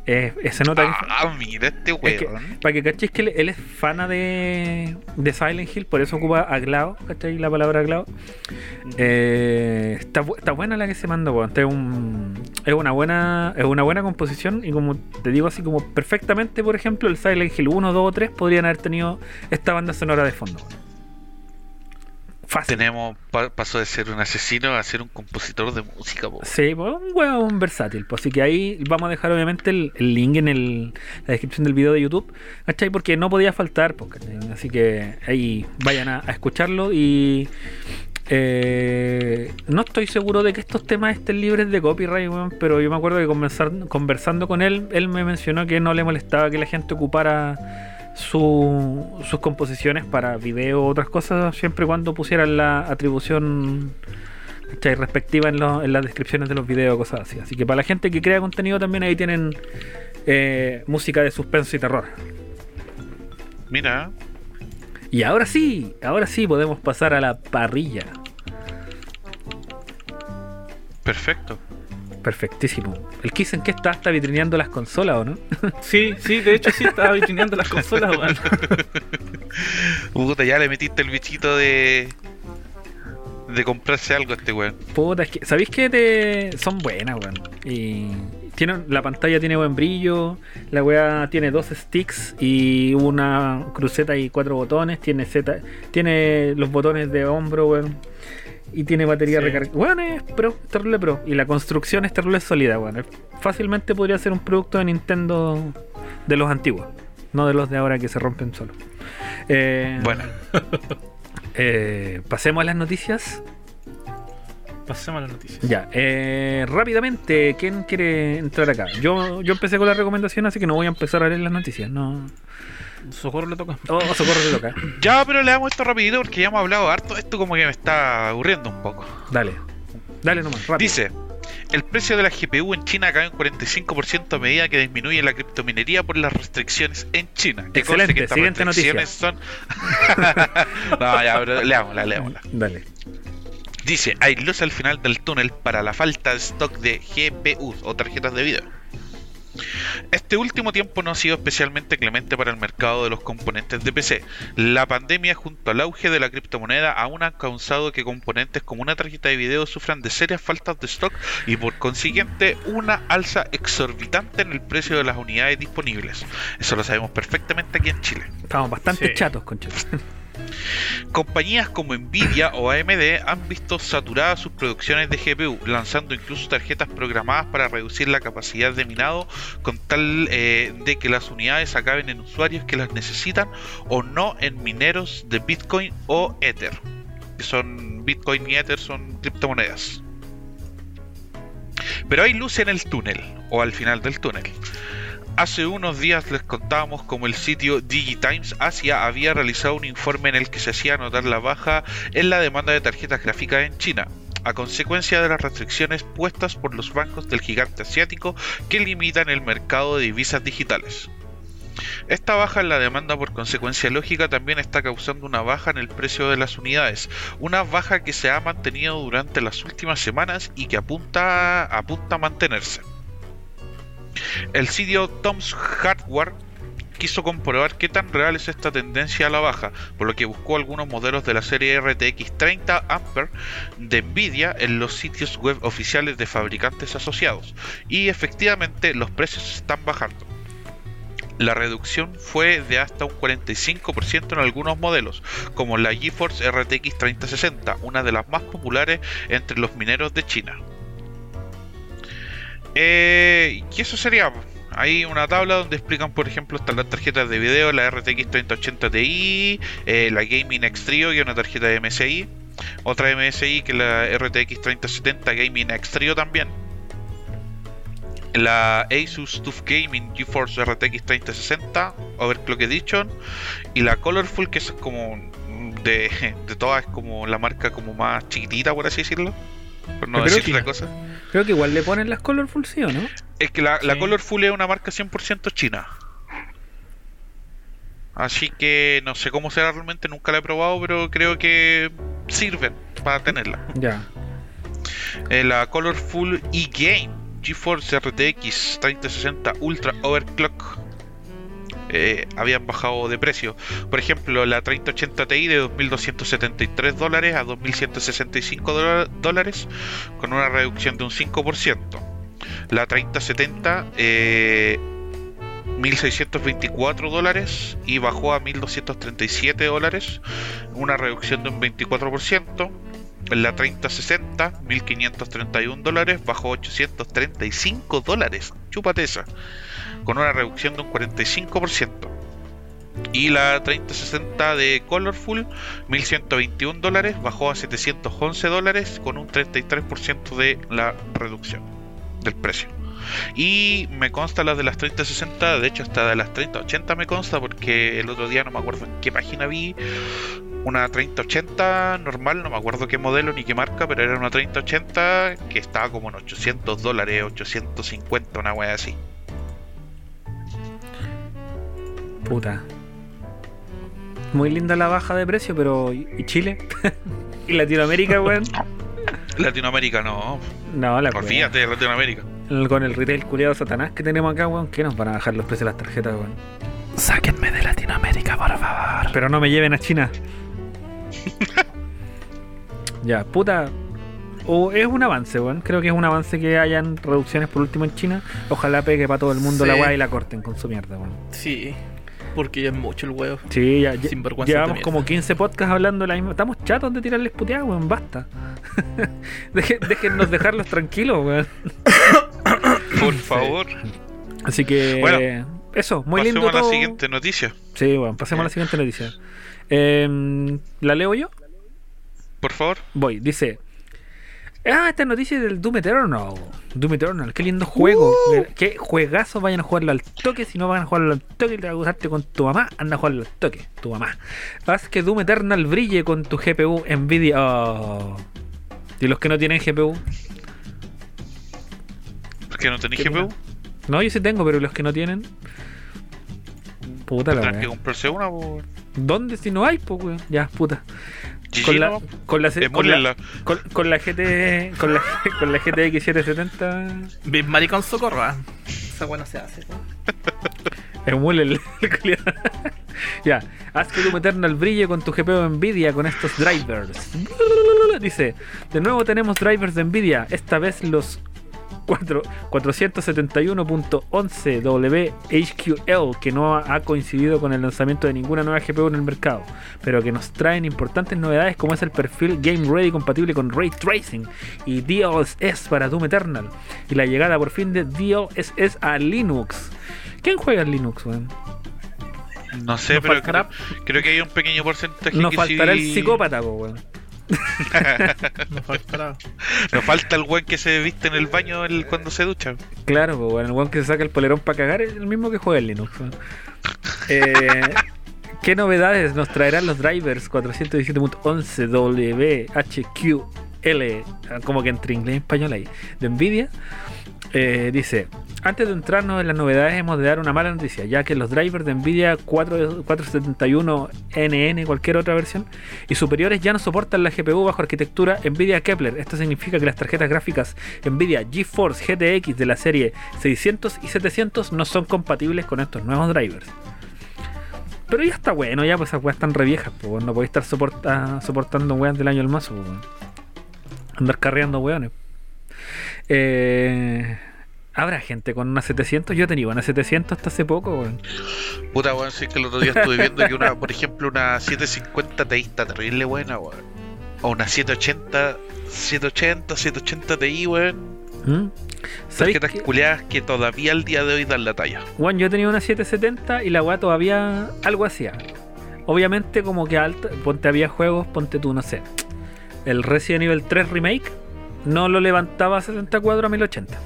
Eh, se nota que Ah, mira este Es que, weón. para que cachéis que él, él es fana de, de Silent Hill, por eso ocupa aglao, ¿cachai? La palabra aglao. Eh, está, está buena la que se mandó, weón. Es, un- es una buena es una buena composición y como te digo así como perfectamente, por ejemplo, el Silent Hill 1, 2 o 3 podrían haber tenido esta banda sonora de fondo. weón. Fácil. Tenemos pa- pasó de ser un asesino a ser un compositor de música, po. Sí, pues, un hueón versátil. Pues, así que ahí vamos a dejar obviamente el, el link en el- la descripción del video de YouTube. ¿Cachai? Porque no podía faltar. Así que ahí vayan a, a escucharlo y... eh, no estoy seguro de que estos temas estén libres de copyright, pero yo me acuerdo que conversar- conversando con él, él me mencionó que no le molestaba que la gente ocupara su- sus composiciones para video otras cosas, siempre y cuando pusieran la atribución ¿cachai? respectiva en, lo- en las descripciones de los videos, cosas así. Así que para la gente que crea contenido también ahí tienen eh, música de suspenso y terror. Mira, Y ahora sí, ahora sí podemos pasar a la parrilla. perfecto. Perfectísimo. El Kiss en qué está, está vitrineando las consolas, ¿o no? Sí, sí, de hecho sí estaba vitrineando las consolas, weón. Puta, ya le metiste el bichito de. de comprarse algo a este weón. Puta, es que, ¿sabéis que te... son buenas, weón? Y tienen, la pantalla tiene buen brillo, la weá tiene dos sticks y una cruceta y cuatro botones, tiene Z, tiene los botones de hombro, weón. Y tiene batería Sí. recargada. Weón, es pro, terrible pro. Y la construcción es terrible sólida. Es- Fácilmente podría ser un producto de Nintendo de los antiguos, no de los de ahora que se rompen solo. Eh, Bueno, eh, pasemos a las noticias. Pasemos a las noticias. Ya, eh, rápidamente, ¿quién quiere entrar acá? Yo, yo empecé con la recomendación, así que no voy a empezar a leer las noticias. No. Socorro le toca. Oh, socorro de loca. ya, pero le damos esto rapidito porque ya hemos hablado harto. Esto como que me está aburriendo un poco. Dale. Dale nomás, rápido. Dice, el precio de la GPU en China cae un 45% a medida que disminuye la criptominería por las restricciones en China. Que Excelente, que estas siguiente restricciones son... no, ya, pero leámosla, leámosla. Dale. Dice, hay luz al final del túnel para la falta de stock de GPUs o tarjetas de video. Este último tiempo no ha sido especialmente clemente para el mercado de los componentes de PC. La pandemia junto al auge de la criptomoneda aún han causado que componentes como una tarjeta de video sufran de serias faltas de stock y por consiguiente una alza exorbitante en el precio de las unidades disponibles. Eso lo sabemos perfectamente aquí en Chile. Estamos bastante Sí. chatos, conchetos. Compañías como Nvidia o AMD han visto saturadas sus producciones de GPU, lanzando incluso tarjetas programadas para reducir la capacidad de minado con tal eh, de que las unidades acaben en usuarios que las necesitan o no en mineros de Bitcoin o Ether. Que son Bitcoin y Ether son criptomonedas. Pero hay luz en el túnel, o al final del túnel. Hace unos días les contábamos como el sitio Digitimes Asia había realizado un informe en el que se hacía notar la baja en la demanda de tarjetas gráficas en China, a consecuencia de las restricciones puestas por los bancos del gigante asiático que limitan el mercado de divisas digitales. Esta baja en la demanda por consecuencia lógica también está causando una baja en el precio de las unidades, una baja que se ha mantenido durante las últimas semanas y que apunta, apunta a mantenerse. El sitio Tom's Hardware quiso comprobar qué tan real es esta tendencia a la baja, por lo que buscó algunos modelos de la serie RTX 30 Ampere de Nvidia en los sitios web oficiales de fabricantes asociados, y efectivamente los precios están bajando. La reducción fue de hasta un 45% en algunos modelos, como la GeForce RTX 3060, una de las más populares entre los mineros de China. Eh, y eso sería. Hay una tabla donde explican, por ejemplo, están las tarjetas de video, la RTX 3080 Ti, eh, la Gaming X Trio, que es una tarjeta de MSI, otra MSI que es la RTX 3070 Gaming X Trio también. la Asus TUF Gaming GeForce RTX 3060 Overclock Edition y la Colorful que es como de, de todas es como la marca como más chiquitita por así decirlo por no decir otra cosa Creo que igual le ponen las Colorful, ¿sí o no? es que la, la. Colorful es una marca 100% china así que no sé cómo será realmente nunca la he probado pero creo que sirven para tenerla Ya. Eh, la Colorful E-Game GeForce RTX 3060 Ultra Overclock eh, habían bajado de precio. Por ejemplo, la 3080 Ti de 2.273 dólares a 2.165 dola- dólares con una reducción de un 5%. La 3070 eh, 1.624 dólares y bajó a 1.237 dólares, una reducción de un 24%. La 3060, 1531 dólares, bajó 835 dólares. Chúpate esa. Con una reducción de un 45%. Y la 3060 de Colorful, 1121 dólares, bajó a 711 dólares con un 33% de la reducción del precio. Y me consta las de las 3060, de hecho hasta de las 3080 me consta porque el otro día no me acuerdo en qué página vi una 3080 normal, no me acuerdo qué modelo ni qué marca, pero era una 3080 que estaba como en 800 dólares, 850, una wea así. Puta. Muy linda la baja de precio, pero. ¿Y Chile? ¿Y Latinoamérica, weón? Latinoamérica no, No, la olvídate de Latinoamérica. Con el retail culiado satanás que tenemos acá, weón, que nos van a bajar los precios de las tarjetas, weón. Sáquenme de Latinoamérica, por favor. Pero no me lleven a China. ya, puta. O es un avance, weón. Creo que es un avance que hayan reducciones por último en China. Ojalá pegue para todo el mundo la weá y la corten con su mierda, weón. Sí, porque ya es mucho el huevo. Sí, ya, ya- llevamos como 15 podcasts hablando de la misma. Estamos chatos de tirarles puteadas, weón. Basta. Deje- déjennos dejarlos tranquilos, weón. Por favor, Así que. Bueno, eso, muy pasemos lindo a la todo. siguiente noticia. Sí, bueno, pasemos a la siguiente noticia. ¿La leo yo? Por favor. Voy, dice. Ah, esta noticia es del Doom Eternal. Doom Eternal, qué lindo juego. Uh. Qué juegazo, vayan a jugarlo al toque. Si no van a jugarlo al toque y te va a gustarte con tu mamá, anda a jugarlo al toque, tu mamá. Haz que Doom Eternal brille con tu GPU Nvidia. Oh. Y los que no tienen GPU. ¿Por qué no tenéis GPU? No, yo sí tengo, pero los que no tienen. Puta la que comprarse una. ¿Dónde si no hay, pues? Ya, puta. Con la, con la, con la, con, con la GT con la, con la GTX 770 Bien maricón socorro. ah. Esa no se hace. ¿no? emule el, el culiao. ya haz que Doom Eternal brille con tu GPU Nvidia con estos drivers dice de nuevo tenemos drivers de Nvidia esta vez los 4 471.11 WHQL que no ha coincidido con el lanzamiento de ninguna nueva GPU en el mercado, pero que nos traen importantes novedades como es el perfil Game Ready compatible con Ray Tracing y DLSS para Doom Eternal y la llegada por fin de DLSS a Linux. ¿Quién juega en Linux, weón? No sé, pero creo, que hay un pequeño porcentaje Nos que faltará sí- el psicópata, weón. Nos falta el weón que se viste en el baño el- cuando se ducha. Claro, pues bueno, el weón que se saca el polerón para cagar es el mismo que juega en Linux. Eh, ¿Qué novedades nos traerán los drivers 417.11 WHQL? ah, Como que entre inglés y español ahí. De Nvidia. Eh, dice, antes de entrarnos en las novedades hemos de dar una mala noticia, ya que los drivers de Nvidia 4, 471NN, cualquier otra versión, y superiores ya no soportan la GPU bajo arquitectura Nvidia Kepler. Esto significa que las tarjetas gráficas Nvidia GeForce GTX de la serie 600 y 700 no son compatibles con estos nuevos drivers. Pero ya está bueno, ya pues esas weas están re viejas, pues no podéis estar soporta- soportando weas del año del mazo, pues. Andar carreando weones. Eh, ¿Habrá gente con una 700? Yo tenía una 700 hasta hace poco, weón. Puta, weón, sí que el otro día estuve viendo que una, por ejemplo, una 750 Ti está terrible buena, weón. O una 780, 780, 780 Ti, weón. ¿Mm? ¿Sabéis Tarjetas qué? culeadas que todavía al día de hoy dan la talla. Weón, yo tenía una 770 y la weá todavía algo hacía. Obviamente como que alta, ponte había juegos, ponte tú, no sé. El Resident Evil 3 Remake no lo levantaba a 64 a 1080.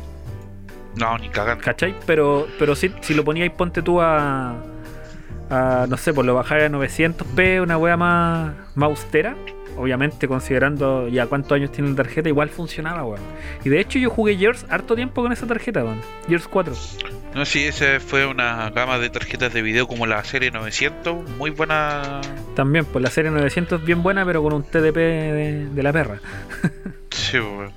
No, ni cagando. ¿Cachai? Pero, pero si, si lo poníais, ponte tú a, a. No sé, pues lo bajáis a 900p, una wea más, más austera. Obviamente, considerando ya cuántos años tiene la tarjeta, igual funcionaba, weón. Y de hecho, yo jugué Gears harto tiempo con esa tarjeta, weón. Gears 4. No, sí, esa fue una gama de tarjetas de video como la serie 900, muy buena. También, pues la serie 900 es bien buena, pero con un TDP de, de la perra. Sí, weón.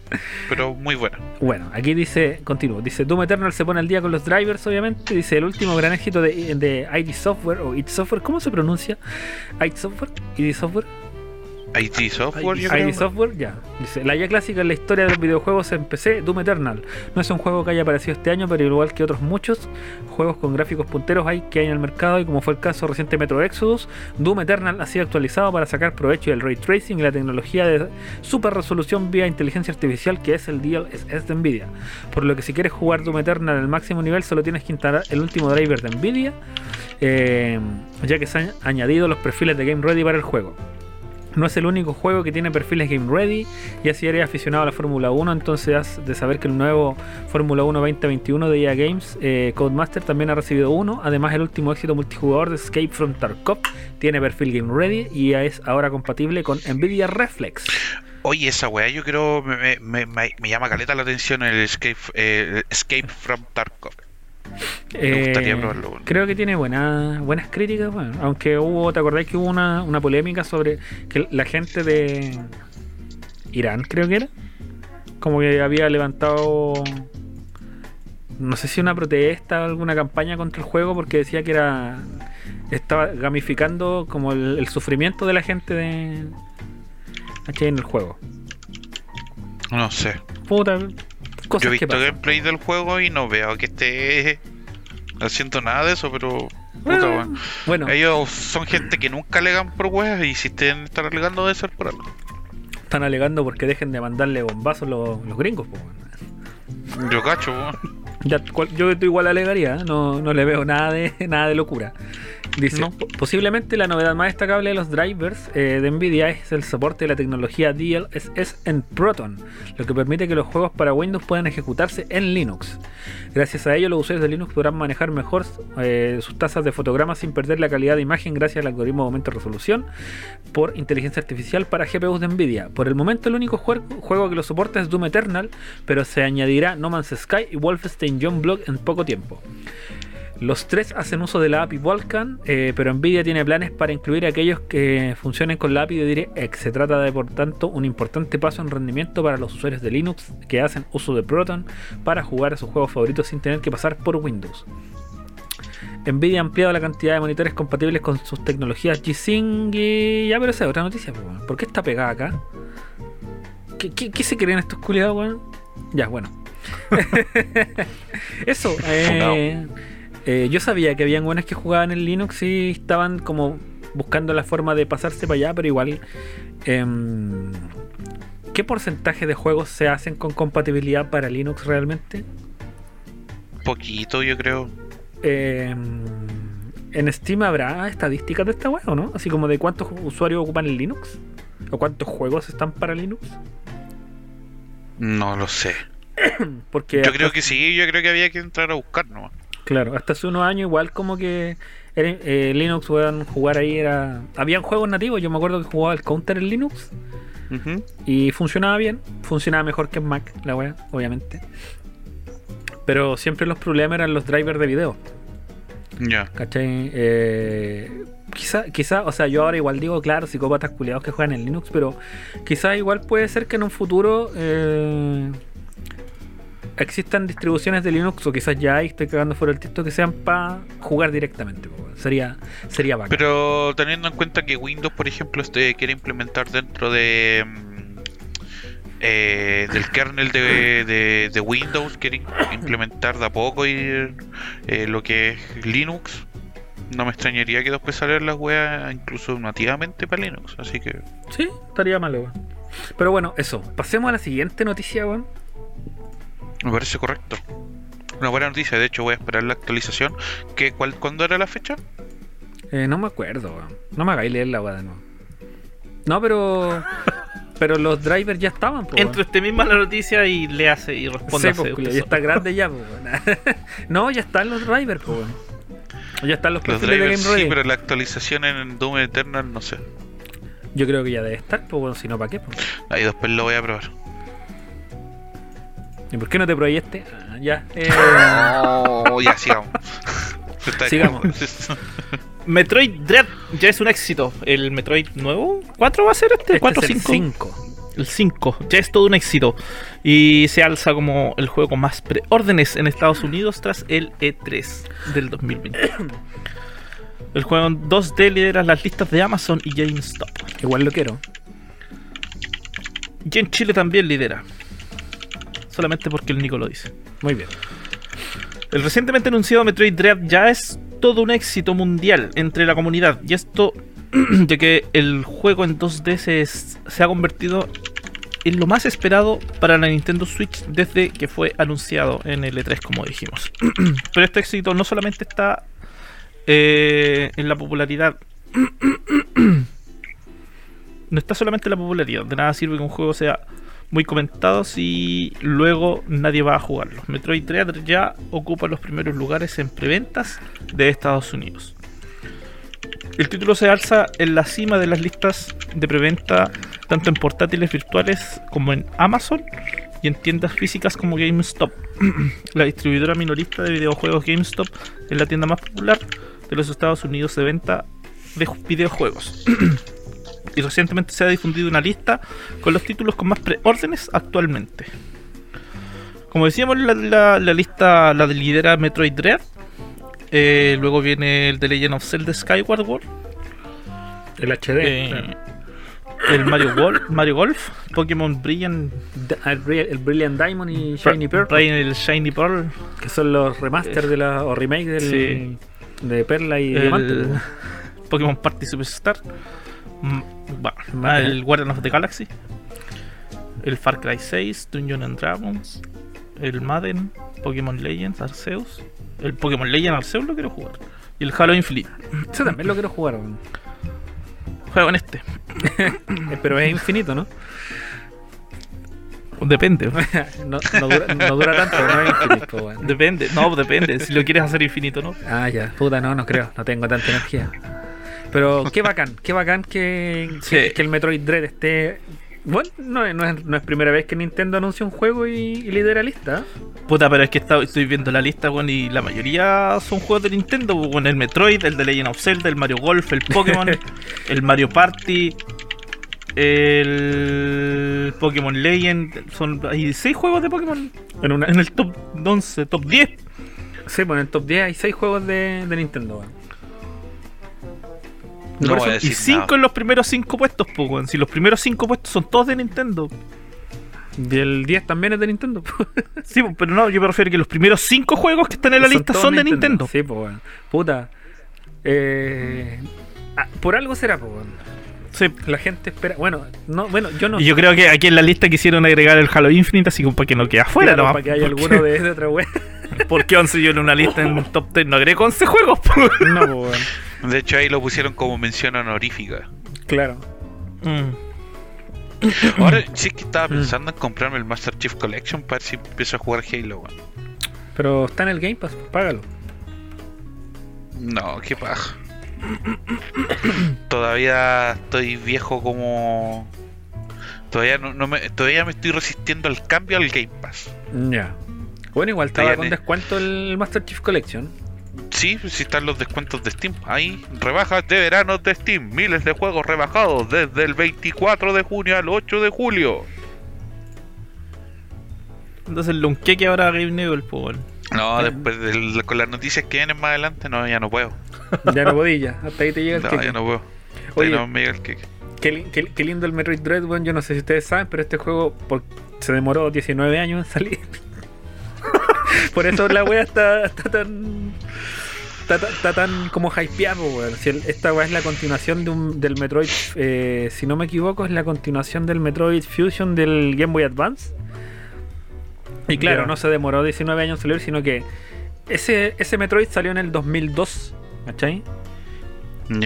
pero muy buena. Bueno, aquí dice, continúo, dice Doom Eternal se pone al día con los drivers, obviamente. Dice el último gran éxito de, de ID Software o id Software, ¿cómo se pronuncia? id Software, id Software. IT Software, yo ID creo. Software, ya. Dice, la ya clásica en la historia de los videojuegos en PC, Doom Eternal. No es un juego que haya aparecido este año, pero igual que otros muchos juegos con gráficos punteros hay que hay en el mercado y como fue el caso reciente Metro Exodus, Doom Eternal ha sido actualizado para sacar provecho del ray tracing y la tecnología de super resolución vía inteligencia artificial que es el DLSS de Nvidia. Por lo que si quieres jugar Doom Eternal al máximo nivel solo tienes que instalar el último driver de Nvidia, eh, ya que se han añadido los perfiles de Game Ready para el juego. No es el único juego que tiene perfiles Game Ready. Y así eres aficionado a la Fórmula 1, entonces has de saber que el nuevo Fórmula 1 2021 de EA Games, eh, Codemaster, también ha recibido uno. Además, el último éxito multijugador de Escape from Tarkov tiene perfil Game Ready y es ahora compatible con Nvidia Reflex. Oye, esa weá, yo creo me, me llama caleta la atención el Escape, eh, Escape from Tarkov. Me gustaría Eh, probarlo, bueno. Creo que tiene buenas buenas críticas, bueno, aunque hubo, ¿te acordáis que hubo una, una polémica sobre que la gente de Irán, creo que era? Como que había levantado, no sé si una protesta o alguna campaña contra el juego porque decía que era, estaba gamificando como el, el sufrimiento de la gente de en el juego. No sé. Puta, cosas Yo he que visto pasan. gameplay del juego y no veo que esté haciendo nada de eso, pero. Puta, Bueno, Ellos son gente que nunca alegan por weas y si estén estar alegando debe ser por algo. están alegando porque dejen de mandarle bombazos los, los gringos. po, weón. Yo cacho, weón. Yo igual alegaría, ¿eh? no, no le veo nada de nada de locura. Dice, No. "Po- posiblemente la novedad más destacable de los drivers eh, de Nvidia es el soporte de la tecnología DLSS en Proton, lo que permite que los juegos para Windows puedan ejecutarse en Linux. Gracias a ello, los usuarios de Linux podrán manejar mejor eh, sus tasas de fotogramas sin perder la calidad de imagen gracias al algoritmo de aumento de resolución por inteligencia artificial para GPUs de Nvidia. Por el momento, el único juego, juego que lo soporta es Doom Eternal, pero se añadirá No Man's Sky y Wolfenstein Youngblood en poco tiempo. Los tres hacen uso de la API Vulkan, eh, pero Nvidia tiene planes para incluir aquellos que funcionen con la API de DirectX. Se trata de, por tanto, un importante paso en rendimiento para los usuarios de Linux que hacen uso de Proton para jugar a sus juegos favoritos sin tener que pasar por Windows. Nvidia ha ampliado la cantidad de monitores compatibles con sus tecnologías G-Sync y... Ya, pero esa es otra noticia. ¿por qué está pegada acá? ¿Qué, qué- qué se creen estos culiados, weón? Ya, bueno. Eso, eh, eh, yo sabía que habían buenas que jugaban en Linux y estaban como buscando la forma de pasarse para allá, pero igual... em, ¿Qué porcentaje de juegos se hacen con compatibilidad para Linux realmente? Poquito, yo creo. Eh, en Steam habrá estadísticas de esta web, ¿o no? Así como de cuántos usuarios ocupan el Linux. ¿O cuántos juegos están para Linux? No lo sé. Porque Yo creo que sí, yo creo que había que entrar a buscar nomás. Claro, hasta hace unos años igual como que eh, Linux puedan jugar ahí era... Habían juegos nativos, yo me acuerdo que jugaba el Counter en Linux y funcionaba bien, funcionaba mejor que en Mac, la wea, obviamente. Pero siempre los problemas eran los drivers de video. Ya. ¿Cachai? Eh, quizá, quizá, o sea, yo ahora igual digo, claro, psicópatas culiados que juegan en Linux, pero quizá igual puede ser que en un futuro eh, existan distribuciones de Linux, o quizás ya hay, estoy cagando fuera el texto, que sean para jugar directamente. Sería, sería bacán. Pero teniendo en cuenta que Windows, por ejemplo, este quiere implementar dentro de mm, eh, del kernel de, de- de Windows, quiere implementar de a poco y, eh, lo que es Linux. No me extrañaría que después salieran las weas incluso nativamente para Linux. Así que Sí, estaría mal, weón. Pero bueno, eso. Pasemos a la siguiente noticia, weón. Me parece correcto. Una buena noticia, de hecho voy a esperar la actualización. ¿Qué, cuál, ¿Cuándo era la fecha? Eh, no me acuerdo, weón. No me hagáis leer la weá de nuevo. No, pero. pero los drivers ya estaban, po, Entra usted misma a la noticia y le hace y responde Sí, a pues, ya está grande ya, weón. No, ya están los drivers, po, weón. Ya están los Los perfiles de drivers Game sí, pero la actualización en Doom Eternal no sé. Yo creo que ya debe estar, pues bueno, si no, ¿para qué? po? Ahí después lo voy a probar. ¿Y por qué no te probé este? Ah, ya. Eh, Oh, ya, sigamos. Sigamos. Metroid Dread ya es un éxito. ¿El Metroid nuevo? ¿4 va a ser este? este ¿4 es el 5? 5. El 5. Ya es todo un éxito. Y se alza como el juego con más preórdenes en Estados Unidos tras el E3 del 2020. El juego en 2D lidera las listas de Amazon y GameStop. Igual lo quiero. Y en Chile también lidera. Solamente porque el Nico lo dice. Muy bien. El recientemente anunciado Metroid Dread ya es todo un éxito mundial entre la comunidad. Y esto, ya que el juego en 2D se, es- se ha convertido en lo más esperado para la Nintendo Switch desde que fue anunciado en el E3, como dijimos. Pero este éxito no solamente está eh, en la popularidad. no está solamente en la popularidad. De nada sirve que un juego sea muy comentado si luego nadie va a jugarlo. Metroid Dread ya ocupa los primeros lugares en preventas de Estados Unidos. El título se alza en la cima de las listas de preventa tanto en portátiles virtuales como en Amazon y en tiendas físicas como GameStop. la distribuidora minorista de videojuegos GameStop es la tienda más popular de los Estados Unidos de venta de ju- videojuegos. y recientemente se ha difundido una lista con los títulos con más preórdenes actualmente. Como decíamos, la, la- la lista la lidera Metroid Dread. Eh, luego viene el de Legend of Zelda Skyward World. El HD. eh, claro. El Mario, Gol- Mario Golf. Pokémon Brilliant. El, Bri- el Brilliant Diamond y Shiny Pearl, el Shiny Pearl. que son los remasters de la, o remake del, Sí. de Perla y Diamante. El po. Pokémon Party Superstar. Mm, bueno, ah, el Guardian of the Galaxy. El Far Cry 6, Dungeons and Dragons. El Madden, Pokémon Legends, Arceus. El Pokémon Legends Arceus lo quiero jugar. Y el Halo Infinite. Ese también lo quiero jugar. Juego en este. Pero es infinito, ¿no? Depende. no, no dura, no dura tanto, no es infinito. Depende. No, depende. Si lo quieres hacer infinito, ¿no? Ah, ya, puta, no, no creo, no tengo tanta energía. Pero qué bacán, qué bacán que, que, Sí. que el Metroid Dread esté. Bueno, no, es- no es, no es primera vez que Nintendo anuncia un juego y, y lidera lista. Puta, pero es que está- estoy viendo la lista, weón, y la mayoría son juegos de Nintendo, weón. El Metroid, el de Legend of Zelda, el Mario Golf, el Pokémon, el Mario Party, el Pokémon Legend. Son hay 6 juegos de Pokémon En una, en el top 11, top 10. sí, pues en el top 10 hay 6 juegos de, de Nintendo. weón. No voy a Y decir 5 nada. en los primeros 5 puestos, pues, weón. Si los primeros 5 puestos son todos de Nintendo. Y el 10 también es de Nintendo. Sí, pero no, yo me refiero a que los primeros 5 juegos que están en la lista son de Nintendo. Sí, pues, weón. Puta. Eh, ah, por algo será, pues, weón. Sí. La gente espera. Bueno, no, bueno, yo no. Y yo creo que aquí en la lista quisieron agregar el Halo Infinite, así como para que no quede afuera, Claro, nomás. para que haya Porque- alguno de, de otra web. ¿Por qué 11 yo en una lista en un top 10 no agrego 11 juegos? no, pues, weón. De hecho, ahí lo pusieron como mención honorífica. Claro. Mm. Ahora sí que estaba Mm. pensando en comprarme el Master Chief Collection para ver si empiezo a jugar Halo. weón. Pero está en el Game Pass, págalo. No, qué paja. Todavía estoy viejo como. Todavía no, no me, todavía me estoy resistiendo al cambio al Game Pass. Ya. Bueno, igual estaba con ne- descuento el Master Chief Collection. Sí, si están los descuentos de Steam. Ahí, rebajas de verano de Steam. Miles de juegos rebajados desde el 24 de junio al 8 de julio. Entonces el que ahora Game Newell, pues bueno. No, Eh. después de, con las noticias que vienen más adelante, no, ya no puedo. Ya no podía, ya. hasta ahí te llega el No, queque. ya no puedo. Hasta Oye. ahí no me llega el queque. Qué, li- qué- qué lindo el Metroid Dread, weón. Yo no sé si ustedes saben, pero este juego por- se demoró 19 años en salir. por eso la wea está, está tan. Está, ta- está tan como hypeado, weón. Si el- esta wea es la continuación de un, del Metroid. eh, si no me equivoco, es la continuación del Metroid Fusion del Game Boy Advance. Y claro, no se demoró 19 años en salir, sino que ese, ese Metroid salió en el 2002, ¿cachai?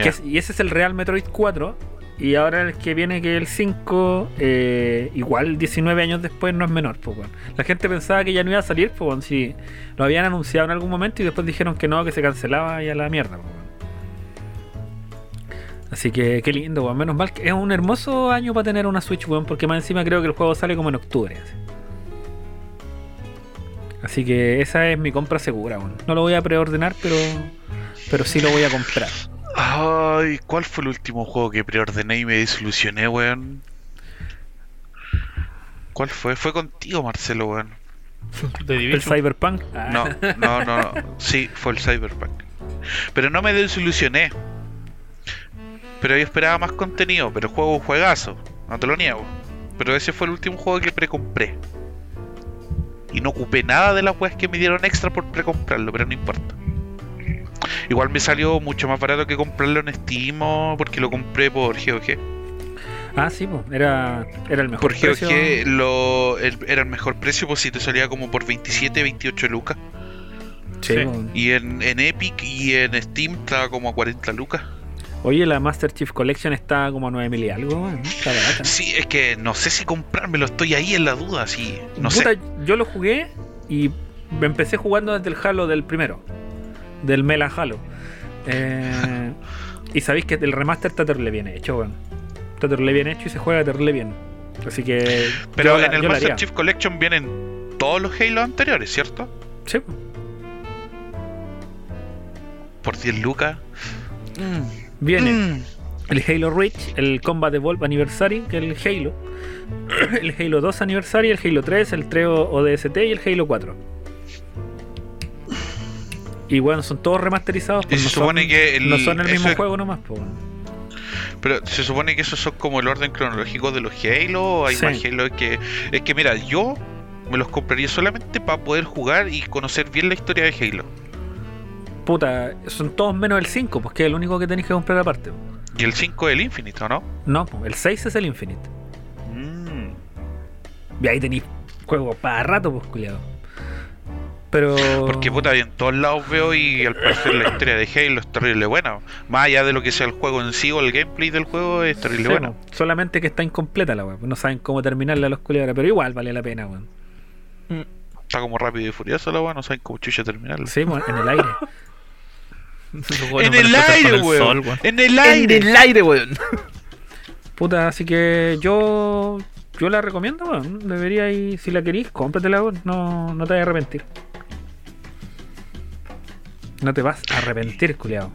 Es- y ese es el Real Metroid 4. Y ahora el que viene que es el 5, eh, igual 19 años después no es menor, pues. La gente pensaba que ya no iba a salir, pues, weón, si lo habían anunciado en algún momento y después dijeron que no, que se cancelaba y a la mierda, pues. Así que qué lindo. Menos mal que es un hermoso año para tener una Switch, porque más encima creo que el juego sale como en octubre. Así, Así que esa es mi compra segura, weón. No lo voy a preordenar, pero, pero sí lo voy a comprar. Ay, ¿cuál fue el último juego que preordené y me desilusioné, weón? ¿Cuál fue? Fue contigo, Marcelo, weón. El. Cyberpunk. Ah, No, no, no, no. Sí, fue el Cyberpunk. Pero no me desilusioné. Pero yo esperaba más contenido, pero el juego es un juegazo, no te lo niego. Pero ese fue el último juego que precompré. Y no ocupé nada de las weas que me dieron extra por precomprarlo, pero no importa. Igual me salió mucho más barato que comprarlo en Steam o porque lo compré por GOG. Ah, sí, pues, era, era el mejor Por precio. GOG lo, el- era el mejor precio, pues si te salía como por 27, 28 lucas. Sí. Y en, en Epic y en Steam estaba como a 40 lucas. Oye, la Master Chief Collection está como a 9 mil y algo, weón. Está barata. Sí, es que no sé si comprármelo, estoy ahí en la duda, sí. No Puta, sé. yo lo jugué y me empecé jugando desde el Halo del primero. Del Mela Halo. Eh, y sabéis que el remaster está terrible bien hecho, weón. Está terrible bien hecho y se juega terrible bien. Así que. Pero yo la- en el Master. Chief Collection vienen todos los Halo anteriores, ¿cierto? Sí, Por 10 lucas. viene Mm. el Halo Reach, el Combat Evolve Anniversary, que es el Halo. El Halo 2 Anniversary, el Halo 3, el 3 ODST y el Halo 4. Y bueno, son todos remasterizados. Y pues se no supone son, que el- no son el mismo es- juego nomás, pues. Pero se supone que esos son como el orden cronológico de los Halo. Hay Sí. más Halo que. Es que mira, yo me los compraría solamente para poder jugar y conocer bien la historia de Halo. Puta, son todos menos el 5, pues que es el único que tenéis que comprar aparte. po. Y el 5 del Infinite, ¿o no? No, po, el 6 es el Infinite. Mm. Y ahí tenéis juegos para rato, pues, culiado. Pero. Porque puta, en todos lados veo y al parecer la historia de Halo es terrible buena. Más allá de lo que sea el juego en sí o el gameplay del juego es terrible Sí, bueno. solamente que está incompleta la weá. No saben cómo terminarla a los culiados, pero igual vale la pena, weón. Está como rápido y furioso la weá, no saben cómo chucha terminarlo. Sí, po, en el aire. En el aire, el weón. sol. En el aire. En el aire, weón. Puta, así que yo. Yo la recomiendo, weón. Debería ir, si la querís, cómpratela, weón. No, no te vas a arrepentir. No te vas a arrepentir, culiado.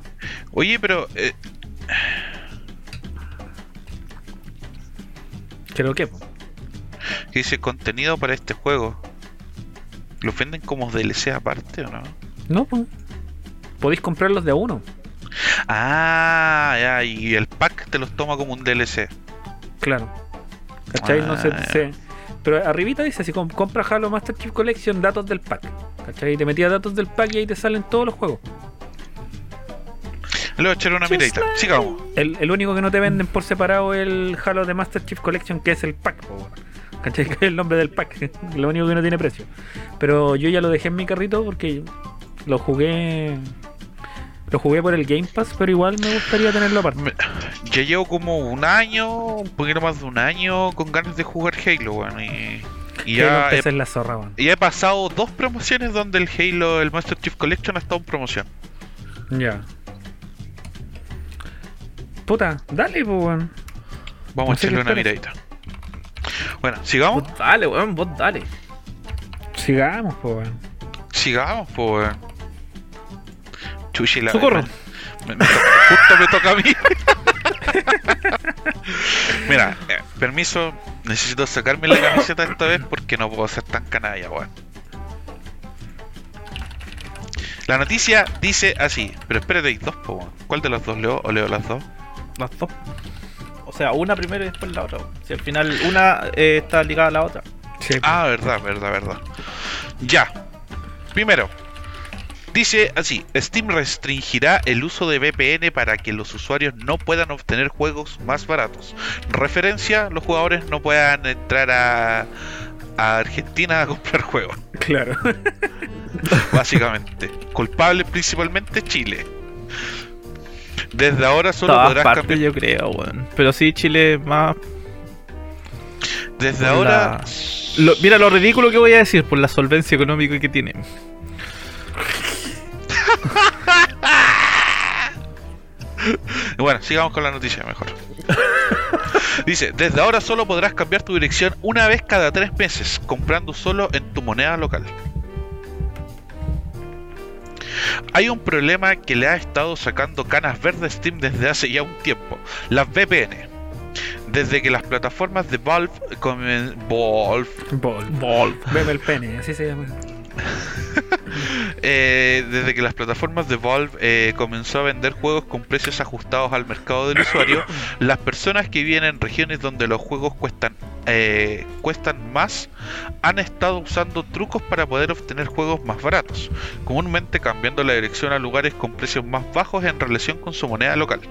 Oye, pero eh, Creo que, que dice contenido para este juego. ¿Los venden como DLC aparte o no? No, pues. Podéis comprarlos de a uno. Ah, ya, y el pack te los toma como un DLC. Claro. ¿Cachai? no sé, Ah. Pero arribita dice, si com- compras Halo Master Chief Collection, datos del pack. ¿Cachai? Te metías datos del pack y ahí te salen todos los juegos. Le voy a echar una miradita. like- Sigamos. El, el único que no te venden por separado es el Halo de Master Chief Collection, que es el pack. ¿Cachai? Que es el nombre del pack. lo único que no tiene precio. Pero yo ya lo dejé en mi carrito porque lo jugué. Lo jugué por el Game Pass, pero igual me gustaría tenerlo aparte. Me- Ya llevo como un año, un poquito más de un año con ganas de jugar Halo, weón. Y, y ya, he, en la zorra, weón. ya he pasado dos promociones donde el Halo, el Master Chief Collection ha estado en promoción. Ya. Puta, dale, pues, weón. Vamos No a echarle una miradita. Bueno, sigamos. Vos dale, weón, vos dale. Sigamos, pues, weón. Sigamos, pues, weón. Chuchi, la Socorro. me- me to- justo me toca a mí. Mira, eh, permiso, necesito sacarme la camiseta esta vez porque no puedo ser tan canalla, weón. La noticia dice así, pero espérate, hay dos, po, weón. ¿Cuál de los dos leo o leo las dos? Las dos. O sea, una primero y después la otra. weón. Si al final una eh, está ligada a la otra. Sí. Ah, verdad, verdad, verdad. Ya. Primero, dice así: Steam restringirá el uso de VPN para que los usuarios no puedan obtener juegos más baratos. Referencia: los jugadores no puedan entrar a, a Argentina a comprar juegos. Claro. Básicamente. Culpable principalmente Chile. Desde ahora solo Todas podrás partes, cambiar. yo creo, weón. Pero sí, Chile más. Desde por ahora. la- Lo- mira lo ridículo que voy a decir por la solvencia económica que tiene. Bueno, sigamos con la noticia mejor. Dice, desde ahora solo podrás cambiar tu dirección una vez cada tres meses, comprando solo en tu moneda local. Hay un problema que le ha estado sacando canas verdes Steam desde hace ya un tiempo, las VPN. Desde que las plataformas de Valve comen... Valve. Bol. Bebe el pene, así se llama. Eh, desde que las plataformas de Valve eh, comenzó a vender juegos con precios ajustados al mercado del usuario, las personas que viven en regiones donde los juegos cuestan eh, cuestan más han estado usando trucos para poder obtener juegos más baratos, comúnmente cambiando la dirección a lugares con precios más bajos en relación con su moneda local.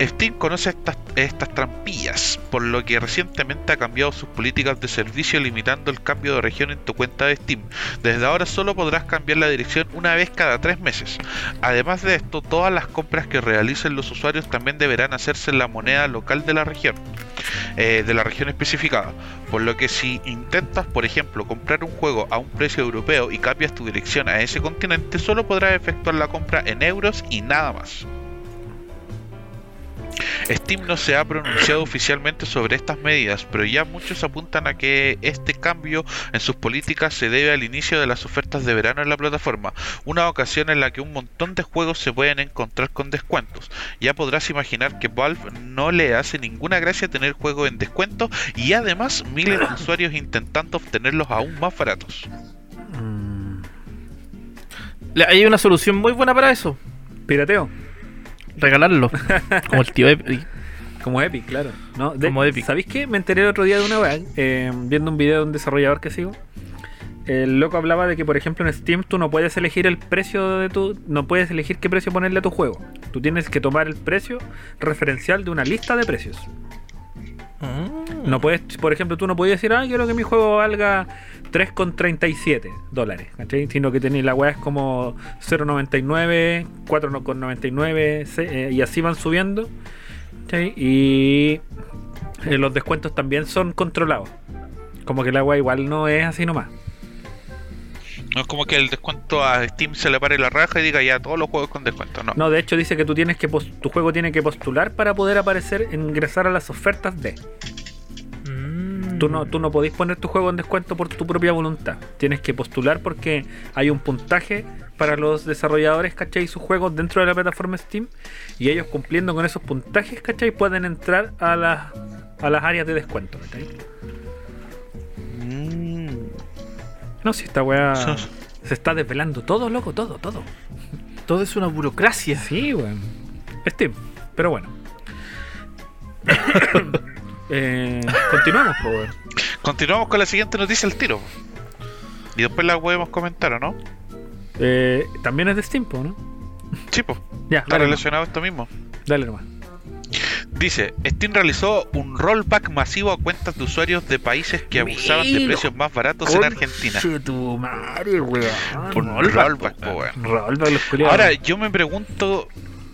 Steam conoce estas, estas trampillas, por lo que recientemente ha cambiado sus políticas de servicio limitando el cambio de región en tu cuenta de Steam. Desde ahora solo podrás cambiar la dirección una vez cada tres meses. Además de esto, todas las compras que realicen los usuarios también deberán hacerse en la moneda local de la región, eh, de la región especificada. Por lo que si intentas, por ejemplo, comprar un juego a un precio europeo y cambias tu dirección a ese continente, solo podrás efectuar la compra en euros y nada más. Steam no se ha pronunciado oficialmente sobre estas medidas, pero ya muchos apuntan a que este cambio en sus políticas se debe al inicio de las ofertas de verano en la plataforma, una ocasión en la que un montón de juegos se pueden encontrar con descuentos. Ya podrás imaginar que Valve no le hace ninguna gracia tener juegos en descuento y además miles de usuarios intentando obtenerlos aún más baratos. Mm, Hay una solución muy buena para eso. Pirateo. Regalarlo. Como el tío Epi. Como Epic, claro. ¿no? De- Como Epic. ¿Sabéis qué? Me enteré el otro día de una weá, eh, viendo un video de un desarrollador que sigo. El loco hablaba de que, por ejemplo, en Steam tú no puedes elegir el precio de tu. No puedes elegir qué precio ponerle a tu juego. Tú tienes que tomar el precio referencial de una lista de precios. Mm. No puedes, por ejemplo, tú no podías decir, ah, quiero que mi juego valga 3,37 dólares, ¿cachai? Sino que tenéis la weá es como 0,99, 4,99 se- eh, y así van subiendo. ¿cachai? Y eh, los descuentos también son controlados. Como que la weá igual no es así nomás. No es como que el descuento a Steam se le pare la raja y diga ya todos los juegos con descuento, no. No, de hecho dice que tú tienes que tu juego tiene que postular para poder aparecer, ingresar a las ofertas de. Mm. Tú no, tú no podéis poner tu juego en descuento por tu propia voluntad. Tienes que postular porque hay un puntaje para los desarrolladores, ¿cachai? Sus juegos dentro de la plataforma Steam. Y ellos cumpliendo con esos puntajes, ¿cachai? Pueden entrar a las, a las áreas de descuento, ¿cachai? Mm. No, si esta weá Sos- se está desvelando todo, loco, todo, todo. Todo es una burocracia. Sí, weón. Steam, pero bueno. eh, continuamos, weón. Continuamos con la siguiente noticia al tiro. Y después la podemos comentar, ¿o no? Eh, También es de Steam, ¿no? Sí, pues. Ya, Está nomás. relacionado a esto mismo. Dale nomás. Dice, Steam realizó un rollback masivo a cuentas de usuarios de países que abusaban de precios más baratos en Argentina. Tu madre, weón. Por un rollback, po, weón. Rollback, los culiados. Ahora, yo me pregunto,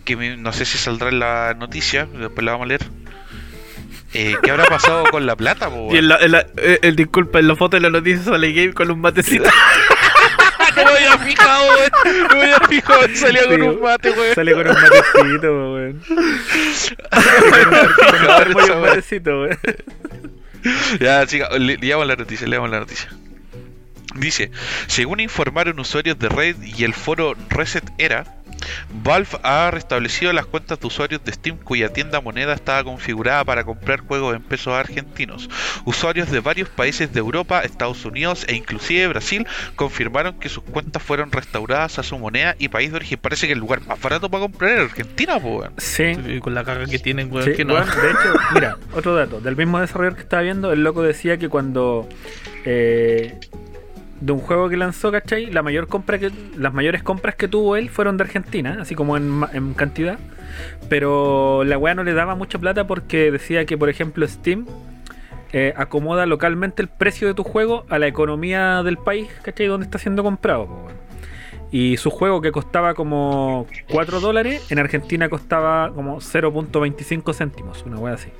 que me- no sé si saldrá en la noticia, después la vamos a leer. Eh, ¿Qué habrá pasado con la plata, po, Y en la, en la- eh, el disculpa, en la foto de la noticia sale Game con un matecito. No me había fijado, weón. No me había fijado, salía con un mate, weón. Sale con un matecito, weón. Con un- matecito, weón. Ya, chica, le, leamos la noticia, leamos la noticia. Dice, según informaron usuarios de Reddit y el foro Reset Era, Valve ha restablecido las cuentas de usuarios de Steam cuya tienda moneda estaba configurada para comprar juegos en pesos argentinos. Usuarios de varios países de Europa, Estados Unidos e inclusive Brasil confirmaron que sus cuentas fueron restauradas a su moneda y país de origen. Parece que el lugar más barato para comprar es Argentina, weón. Sí. Y con la caga que tienen, weón, Sí, que no. de hecho, mira, otro dato. Del mismo desarrollador que estaba viendo, el loco decía que cuando eh, de un juego que lanzó, ¿cachai? La mayor compra que, las mayores compras que tuvo él fueron de Argentina, así como en, cantidad. Pero la weá no le daba mucha plata porque decía que, por ejemplo, Steam eh, acomoda localmente el precio de tu juego a la economía del país, ¿cachai? Donde está siendo comprado. Y su juego que costaba como 4 dólares, en Argentina costaba como 0.25 céntimos, una wea así.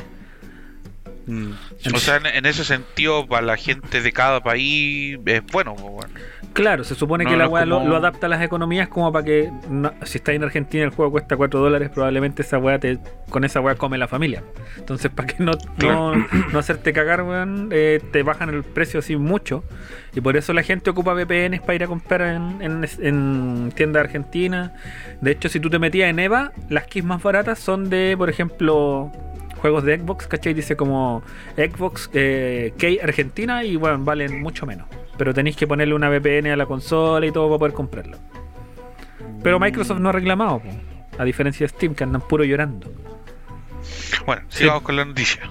Mm. O sea, en, en ese sentido, para la gente de cada país es bueno. pues, bueno. Claro, se supone No, que no la es weá lo, como- lo adapta a las economías como para que no- si estás en Argentina y el juego cuesta 4 dólares, probablemente esa weá te, con esa weá come la familia. Entonces, para que no, no, no hacerte cagar, weón, eh, te bajan el precio así mucho. Y por eso la gente ocupa VPNs para ir a comprar en, en, en tiendas argentinas. De hecho, si tú te metías en EVA, las keys más baratas son de, por ejemplo, juegos de Xbox, ¿cachai? Dice como Xbox eh, Key Argentina y bueno, valen mucho menos. Pero tenéis que ponerle una VPN a la consola y todo para poder comprarlo. Pero Microsoft no ha reclamado, po, a diferencia de Steam, que andan puro llorando. Bueno, sigamos con la noticia.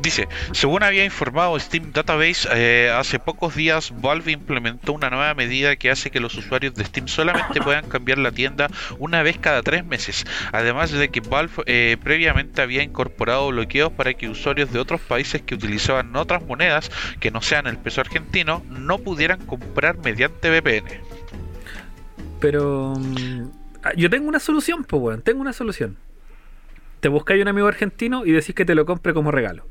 Dice, según había informado Steam Database, eh, hace pocos días Valve implementó una nueva medida que hace que los usuarios de Steam solamente puedan cambiar la tienda una vez cada tres meses. Además de que Valve eh, previamente había incorporado bloqueos para que usuarios de otros países que utilizaban otras monedas que no sean el peso argentino no pudieran comprar mediante VPN. Pero mm, ah, yo tengo una solución, pues weón, tengo una solución. Te buscáis un amigo argentino y decís que te lo compre como regalo.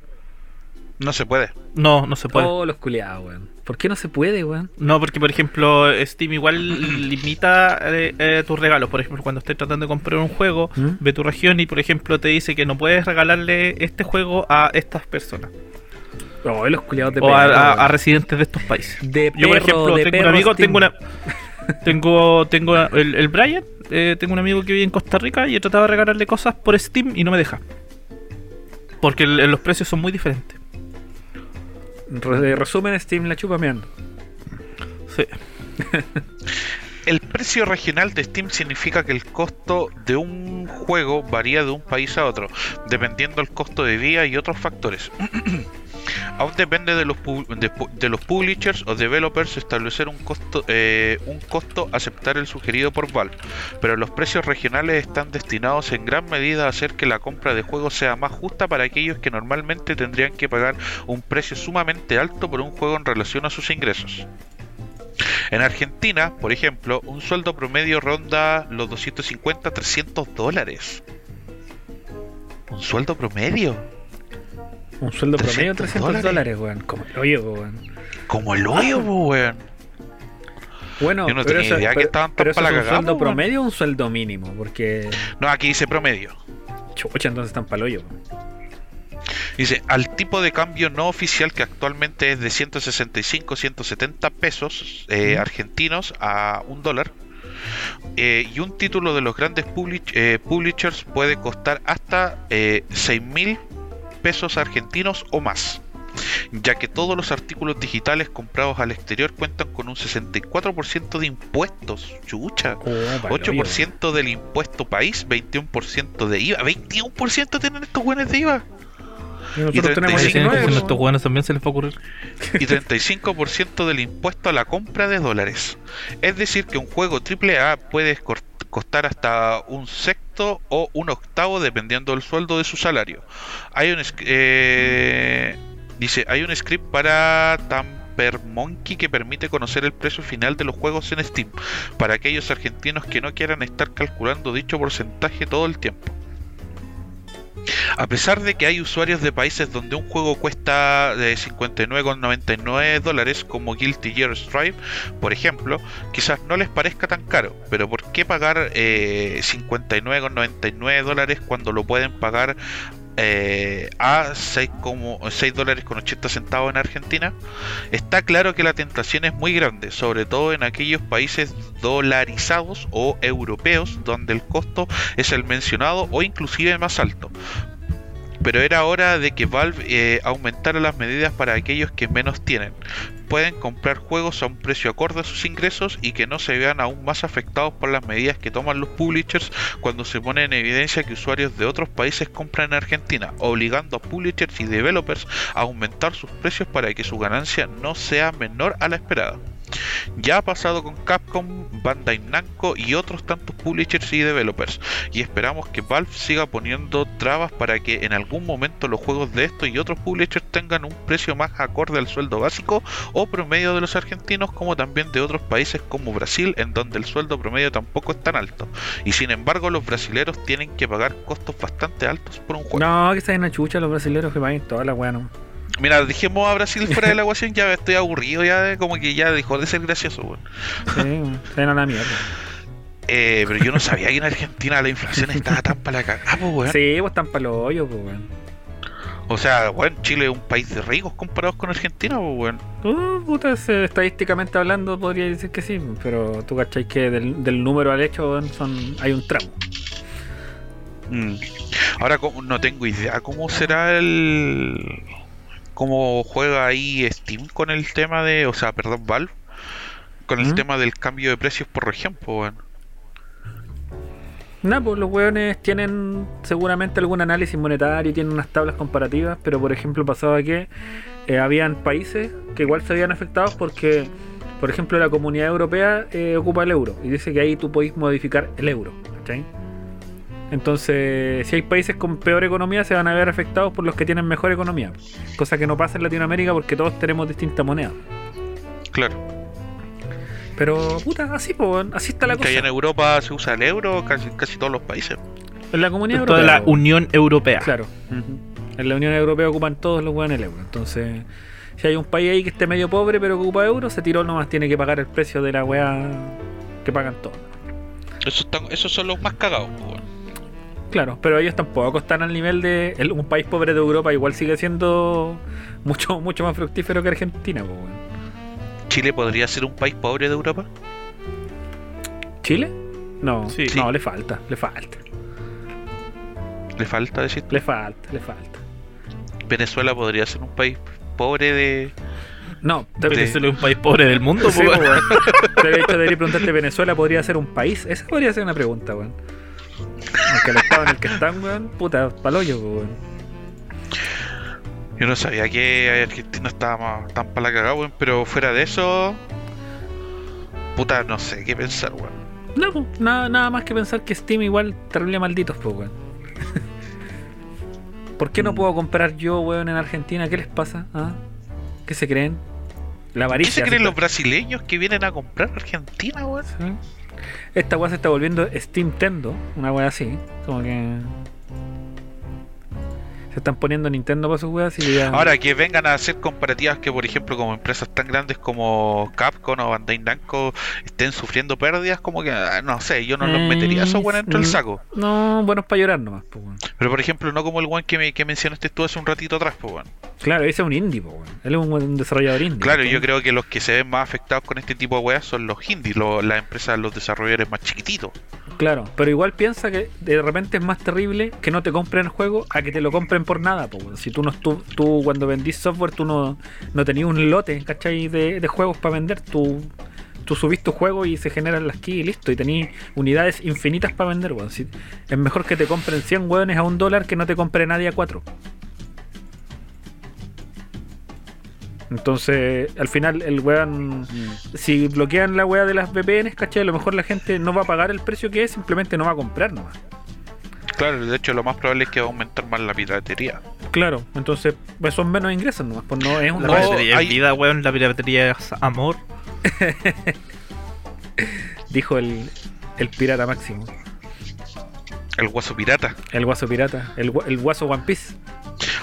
No se puede. No, no se puede. Oh, los culiados, weón. ¿Por qué no se puede, weón? No, porque por ejemplo Steam igual limita eh, eh, tus regalos. Por ejemplo, cuando estés tratando de comprar un juego, ¿Mm? ve tu región y por ejemplo te dice que no puedes regalarle este juego a estas personas. Oh, los culiados de o a, perro, a- weón. a residentes de estos países. De Yo por perro, ejemplo de tengo un amigo, Steam. tengo una... Tengo, tengo el, el Brian, eh, tengo un amigo que vive en Costa Rica y he tratado de regalarle cosas por Steam y no me deja. Porque el- los precios son muy diferentes. Re- resumen, Steam la chupa meando. Sí. El precio regional de Steam significa que el costo de un juego varía de un país a otro, dependiendo del costo de vida y otros factores. Aún depende de los, de los publishers o developers establecer un costo, eh, un costo aceptar el sugerido por Valve, pero los precios regionales están destinados en gran medida a hacer que la compra de juegos sea más justa para aquellos que normalmente tendrían que pagar un precio sumamente alto por un juego en relación a sus ingresos. En Argentina, por ejemplo, un sueldo promedio ronda los 250-300 dólares. ¿Un sueldo promedio? Un sueldo promedio 300 300 dólares, weón. Como el hoyo, weón. Como el hoyo, po, weón. Bueno, Yo no pero tenía eso- idea que pero- estaban tan pero eso pa' la es un cagada, sueldo weón. promedio o un sueldo mínimo, porque No, aquí dice promedio. chucha, entonces están pa'l hoyo. weón. Dice, al tipo de cambio no oficial que actualmente es de 165-170 pesos eh, argentinos a un dólar. eh, y un título de los grandes publish- eh, publishers puede costar hasta eh, 6 mil pesos argentinos o más. Ya que todos los artículos digitales comprados al exterior cuentan con un 64% de impuestos. Chucha. Oh, pa'l hoyo, 8% del impuesto país, 21% de IVA. 21% tienen estos buenos de IVA. Y nosotros y tenemos 35, 19, a weón. estos hueones también se les va a ocurrir. y 35% del impuesto a la compra de dólares. Es decir, que un juego AAA puede costar hasta un sexto o un octavo dependiendo del sueldo de su salario. Hay un eh, dice, hay un script para Tamper Monkey que permite conocer el precio final de los juegos en Steam para aquellos argentinos que no quieran estar calculando dicho porcentaje todo el tiempo. A pesar de que hay usuarios de países donde un juego cuesta de 59,99 dólares como Guilty Gear Strive, por ejemplo, quizás no les parezca tan caro, pero ¿por qué pagar eh, 59,99 dólares cuando lo pueden pagar eh, a 6, como, 6 dólares con 80 centavos en Argentina? Está claro que la tentación es muy grande, sobre todo en aquellos países dolarizados o europeos donde el costo es el mencionado o inclusive más alto pero era hora de que Valve eh, aumentara las medidas para aquellos que menos tienen. Pueden comprar juegos a un precio acorde a sus ingresos y que no se vean aún más afectados por las medidas que toman los publishers cuando se pone en evidencia que usuarios de otros países compran en Argentina, obligando a publishers y developers a aumentar sus precios para que su ganancia no sea menor a la esperada. Ya ha pasado con Capcom, Bandai Namco y otros tantos publishers y developers. Y esperamos que Valve siga poniendo trabas para que en algún momento los juegos de estos y otros publishers tengan un precio más acorde al sueldo básico o promedio de los argentinos, como también de otros países como Brasil, en donde el sueldo promedio tampoco es tan alto. Y sin embargo, los brasileros tienen que pagar costos bastante altos por un juego. No, que se una chucha los brasileños que paguen toda la weá. Mira, dijimos a Brasil fuera de la ecuación, ya estoy aburrido, ya como que ya dejó de ser gracioso, weón. Sí, weón, se ven a la mierda. Eh, pero yo no sabía que en Argentina la inflación estaba tan para la cagada, pues, weón. Sí, pues están para los hoyos, pues, weón. O sea, weón, Chile es un país de ricos comparados con Argentina, pues, weón. Uh, puta, estadísticamente hablando podría decir que sí, pero tú cachai que del, del número al hecho weón, son, hay un tramo. Mm. Ahora no tengo idea cómo será el... cómo juega ahí Steam con el tema de... O sea, perdón, Valve. Con el ¿Mm? tema del cambio de precios por región, pues, weón. Nada, pues los weones tienen seguramente algún análisis monetario, tienen unas tablas comparativas, pero por ejemplo pasaba que eh, habían países que igual se habían afectados porque, por ejemplo, la comunidad europea eh, ocupa el euro y dice que ahí tú podéis modificar el euro, ¿cachai? Entonces, si hay países con peor economía, se van a ver afectados por los que tienen mejor economía, cosa que no pasa en Latinoamérica porque todos tenemos distinta moneda. Claro. Pero, puta, así, pues, weón, así está la Que allá en cosa. Europa se usa el euro, casi, casi todos los países. En la comunidad de europea. la weón. Unión Europea. Claro. En la Unión Europea ocupan todos los weones el euro. Entonces, si hay un país ahí que esté medio pobre pero que ocupa euro, se tiró nomás tiene que pagar el precio de la weá que pagan todos. Eso están, esos son los más cagados, pues, weón. Claro, pero ellos tampoco están al nivel de. el- un país pobre de Europa igual sigue siendo mucho mucho más fructífero que Argentina, pues, weón. ¿Chile podría ser un país pobre de Europa? ¿Chile? No, Sí. no, le falta, le falta, Le falta decir. le falta, le falta. Venezuela podría ser un país pobre de. No, te, ese es un país pobre del mundo, Sí, po, había hecho debería preguntarte, ¿Venezuela podría ser un país? Esa podría ser una pregunta, weón. Aunque el estado en el que están, weón, puta, paloyo, weón. Yo no sabía que Argentina estaba tan para la cagada, weón, pero fuera de eso. Puta, no sé qué pensar, weón. No, nada, nada más que pensar que Steam igual terrible malditos, pues, weón. ¿Por qué no Mm. puedo comprar yo, weón, en Argentina? ¿Qué les pasa? ¿Ah? ¿Qué se creen? La ¿Qué avaricia. se creen los brasileños que vienen a comprar Argentina, weón? ¿Sí? Esta weá se está volviendo Steam Tendo, una weá así, como que. Se están poniendo Nintendo para sus weas y ya. Ahora que vengan a hacer comparativas que, por ejemplo, como empresas tan grandes como Capcom o Bandai Namco estén sufriendo pérdidas, como que, ah, no sé, yo no los metería esos weones dentro del Mm, saco. No, buenos para llorar nomás, pues, weón. Pero, por ejemplo, no como el one que, me, que mencionaste tú hace un ratito atrás, pues, weón. Claro, ese es un indie, pues. Él es un, un desarrollador indie. Claro, yo creo que los que se ven más afectados con este tipo de weas son los indies, lo- las empresas, los desarrolladores más chiquititos. Claro, pero igual piensa que de repente es más terrible que no te compren el juego a que te lo compren por nada, weón. Si tú no tú, tú cuando vendís software, tú no, no tenías un lote, ¿cachai? De, de juegos para vender, tú. Tú subís tu juego y se generan las keys y listo. Y tenés unidades infinitas para vender, weón. Si- es mejor que te compren 100 weones a un dólar que no te compre nadie a 4. Entonces, al final, el weón. Si bloquean la weá de las VPNs, ¿cachai? A lo mejor la gente no va a pagar el precio que es, simplemente no va a comprar nomás. Claro, de hecho, lo más probable es que va a aumentar más la piratería. Claro, entonces, pues son menos ingresos nomás. Pues no es un La No, piratería hay- es vida, weón. La piratería es amor. Dijo el, el pirata máximo. El guaso pirata. El guaso pirata. El, el guaso One Piece.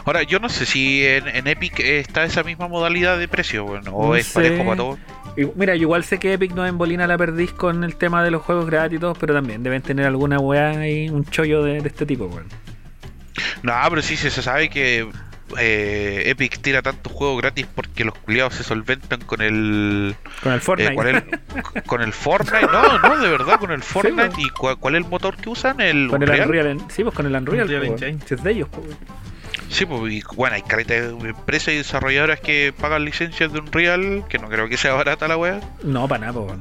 Ahora, yo no sé si en, en Epic está esa misma modalidad de precio, bueno, o No es sé. parejo para todos. Y, mira, yo igual sé que Epic no embolina la perdiz con el tema de los juegos gratis y todo, pero también deben tener alguna weá ahí, un chollo de, de este tipo, weón. No, pero sí se se sabe que eh, Epic tira tantos juegos gratis porque los culiados se solventan con el. Con el Fortnite. eh, ¿cuál es el- con el Fortnite. No, no, de verdad, con el Fortnite. pues. ¿Y cuál es el motor que usan? El Con el Unreal. Sí, pues con el Unreal. Unreal pues. Engine. Es de ellos, pues, weón. Sí, pues, y, bueno, hay caleta de empresas y desarrolladoras que pagan licencias de Unreal, que no creo que sea barata la wea. No, para nada, pues.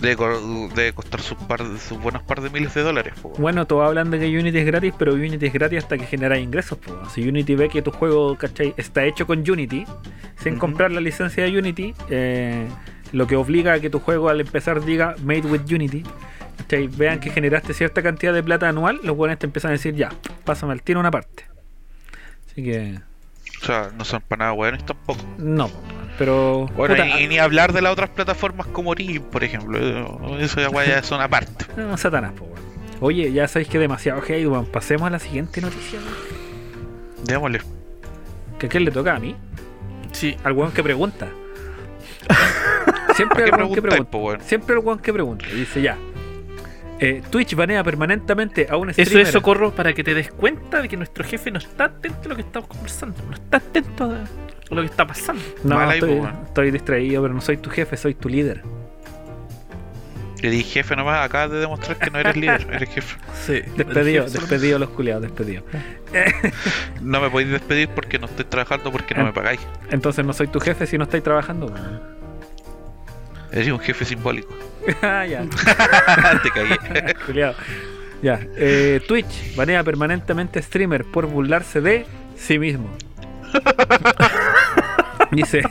Debe, co- debe costar sus, par, sus buenos par de miles de dólares. pues. Bueno, todos hablan de que Unity es gratis, pero Unity es gratis hasta que genera ingresos. po. Si Unity ve que tu juego ¿cachai? está hecho con Unity, sin comprar la licencia de Unity, eh, lo que obliga a que tu juego al empezar diga Made with Unity. ¿cachai? Vean que generaste cierta cantidad de plata anual, los buenos te empiezan a decir ya, pásame al tiro una parte. Así que, O sea, no son para nada buenos tampoco. no, pero. Bueno, puta, y, y ni hablar de las otras plataformas como Rim, por ejemplo. Eso ya ya son aparte. No, Satanás, po, weón. Oye, ya sabéis que demasiado hate, weón. Pasemos a la siguiente noticia, weón. Démosle. ¿Que a quién le toca a mí? Sí. Al weón que pregunta. Siempre ¿Qué al weón que pregunta. Siempre el weón que pregunta. Y dice ya. Eh, Twitch banea permanentemente a un Eso streamer. es socorro para que te des cuenta de que nuestro jefe no está atento a lo que estamos conversando. No está atento a lo que está pasando. No, estoy, distraído, pero no soy tu jefe, soy tu líder. Le dije jefe nomás, acabas de demostrar que no eres líder, eres jefe. Sí. Despedido, despedido los culiados, despedido. No me podéis despedir porque no estoy trabajando porque no me pagáis. Entonces no soy tu jefe si no estáis trabajando. Weón. Eres un jefe simbólico. Ah, ya. Te cagué. Culiao. Ya. eh, Twitch banea permanentemente streamer por burlarse de sí mismo. Dice,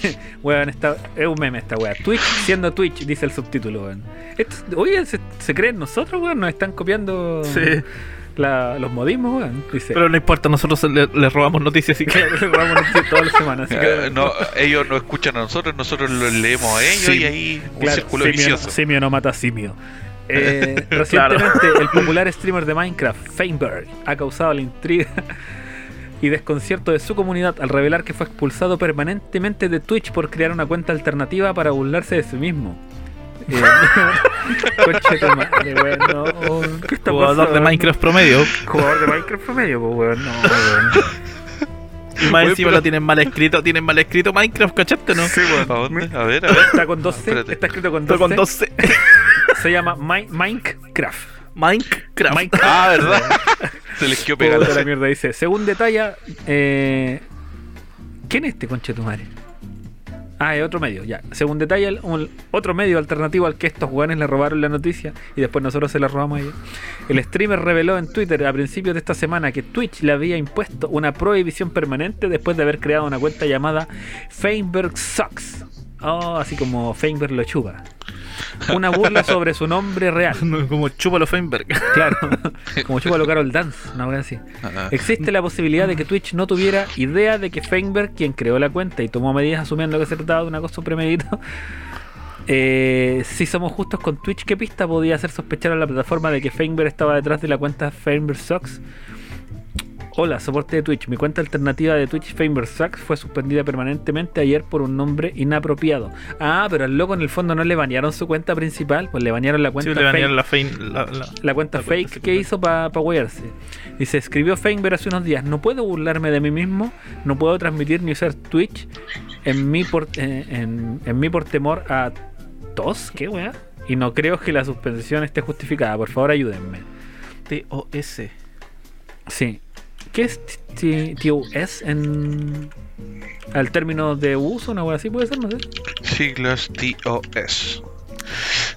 weón, esta, es un meme esta weá. Twitch siendo Twitch, dice el subtítulo, weón. Esto- oye, ¿se, se creen nosotros, weón? Nos están copiando Sí. La- los modismos, weón. Dice. Pero no importa, nosotros le, le robamos noticias y que. Le robamos noticias todas las semanas. Así que, Eh, no, ellos no escuchan a nosotros, nosotros lo leemos a ellos Sí, y ahí un Claro, círculo simio, vicioso. simio no mata simio. Eh, recientemente, el popular streamer de Minecraft, Feinberg, ha causado la intriga y desconcierto de su comunidad al revelar que fue expulsado permanentemente de Twitch por crear una cuenta alternativa para burlarse de sí mismo. Eh, conche tu madre, weón, no. ¿Qué está Jugador de pasando? Minecraft promedio. Jugador de Minecraft promedio, pues, weón. No, weón. Y más Oye, encima pero- lo tienen mal escrito. Tienen mal escrito Minecraft, ¿cachaste, no? Sí, weón. ¿A dónde? A ver, a ver. Está con dos C, Espérate. está escrito con Estoy dos con C. 12. Se llama Mi- Minecraft. Minecraft. Minecraft. Ah, ¿verdad? Se les quedó pegado. Puta la mierda, dice. Según detalla, eh, ¿quién es este conche tu madre? Ah, es otro medio, ya. Según un- otro medio alternativo al que estos jugadores le robaron la noticia y después nosotros se la robamos a ellos. El streamer reveló en Twitter a principios de esta semana que Twitch le había impuesto una prohibición permanente después de haber creado una cuenta llamada Feinberg Sucks. Oh, así como Feinberg lo chupa. Una burla sobre su nombre real. Como Chúpalo Feinberg. Claro, como chupa lo Carol Dance, una wea así. Ah, Existe la posibilidad de que Twitch no tuviera idea de que Feinberg, quien creó la cuenta y tomó medidas asumiendo que se trataba de una cosa premeditado, eh, si somos justos con Twitch, ¿qué pista podía hacer sospechar a la plataforma de que Feinberg estaba detrás de la cuenta Feinberg Sucks? Hola, soporte de Twitch. Mi cuenta alternativa de Twitch Sucks fue suspendida permanentemente ayer por un nombre inapropiado. Ah, pero al loco en el fondo no le banearon su cuenta principal, pues le banearon la cuenta Sí, le banearon la, fein, la, la- la cuenta La fake cuenta que hizo para pa wearse. Dice, escribió Feinberg hace unos días, no puedo burlarme de mí mismo, no puedo transmitir ni usar Twitch en mí por, eh, en, en mí por temor a tos, ¿qué weá? Y no creo que la suspensión esté justificada, por favor ayúdenme. TOS. Sí. ¿Qué es t- TOS en al término de uso, una weá así puede ser, no sé? Siglas TOS.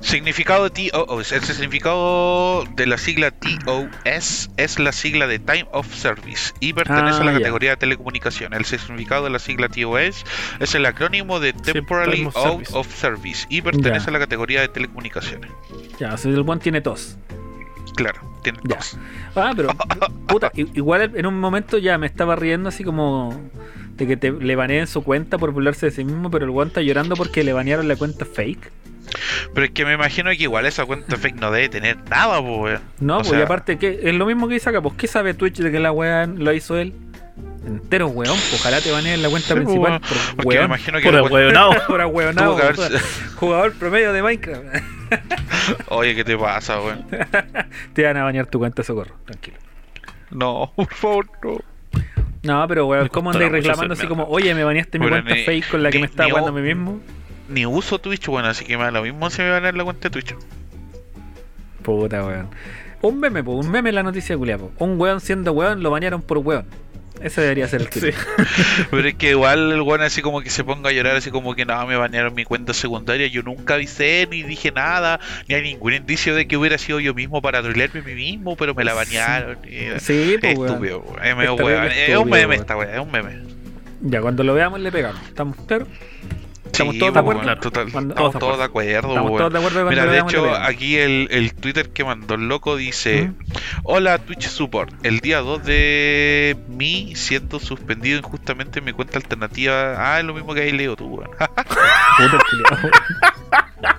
Significado de TOS. El significado de la sigla TOS es la sigla de Time of Service y pertenece Ah, a la ya. categoría de telecomunicación. El significado de la sigla TOS es el acrónimo de Sí, Time of Out Service. of Service y pertenece a la categoría de telecomunicaciones. Ya, o sea, el buen tiene tos. Claro, tiene Ya. Ah, pero puta, igual en un momento ya me estaba riendo así como de que te, le baneen su cuenta por burlarse de sí mismo, pero el weón está llorando porque le banearon la cuenta fake. Pero es que me imagino que igual esa cuenta fake no debe tener nada, weón. No, pues sea, y aparte que es lo mismo que dice acá, pues ¿qué sabe Twitch de que la weá lo hizo él? Entero weón, ojalá te baneen la cuenta Sí, pues, principal weón. por me weón. imagino que Por weón- huevonao. Por jugador promedio de Minecraft. Oye, ¿qué te pasa, weón? te van a bañar tu cuenta, socorro, tranquilo. No, por favor, no. No, pero weón, ¿cómo andáis reclamando así como, oye, me baneaste mi cuenta ni- fake con la que ni- me estaba jugando a mí mismo? Ni uso Twitch, bueno, así que me da lo mismo si me dar la cuenta de Twitch. Puta, weón. Un meme, po, un meme la noticia culia, po. Un weón siendo weón lo bañaron por weón. Ese debería ser el Sí. título. Pero es que igual el weón así como que se ponga a llorar, así como que no, me banearon mi cuenta secundaria. Yo nunca avisé, ni dije nada, ni hay ningún indicio de que hubiera sido yo mismo para trolearme a mí mismo, pero me la banearon. y- Sí, pues weón. Estúpido, weón. Es weón. Es un meme weón. esta weá, es un meme. Ya, cuando lo veamos le pegamos. ¿Estamos claros? ¿Estamos Sí, todos de acuerdo? total- estamos todos de acuerdo. Estamos weón. todos de acuerdo Mira, de hecho, aquí el, el Twitter que mandó el loco dice: ¿Mm? Hola Twitch Support, el día 2 de mi siendo suspendido injustamente en mi cuenta alternativa. Ah, es lo mismo que ahí leo tú, weón.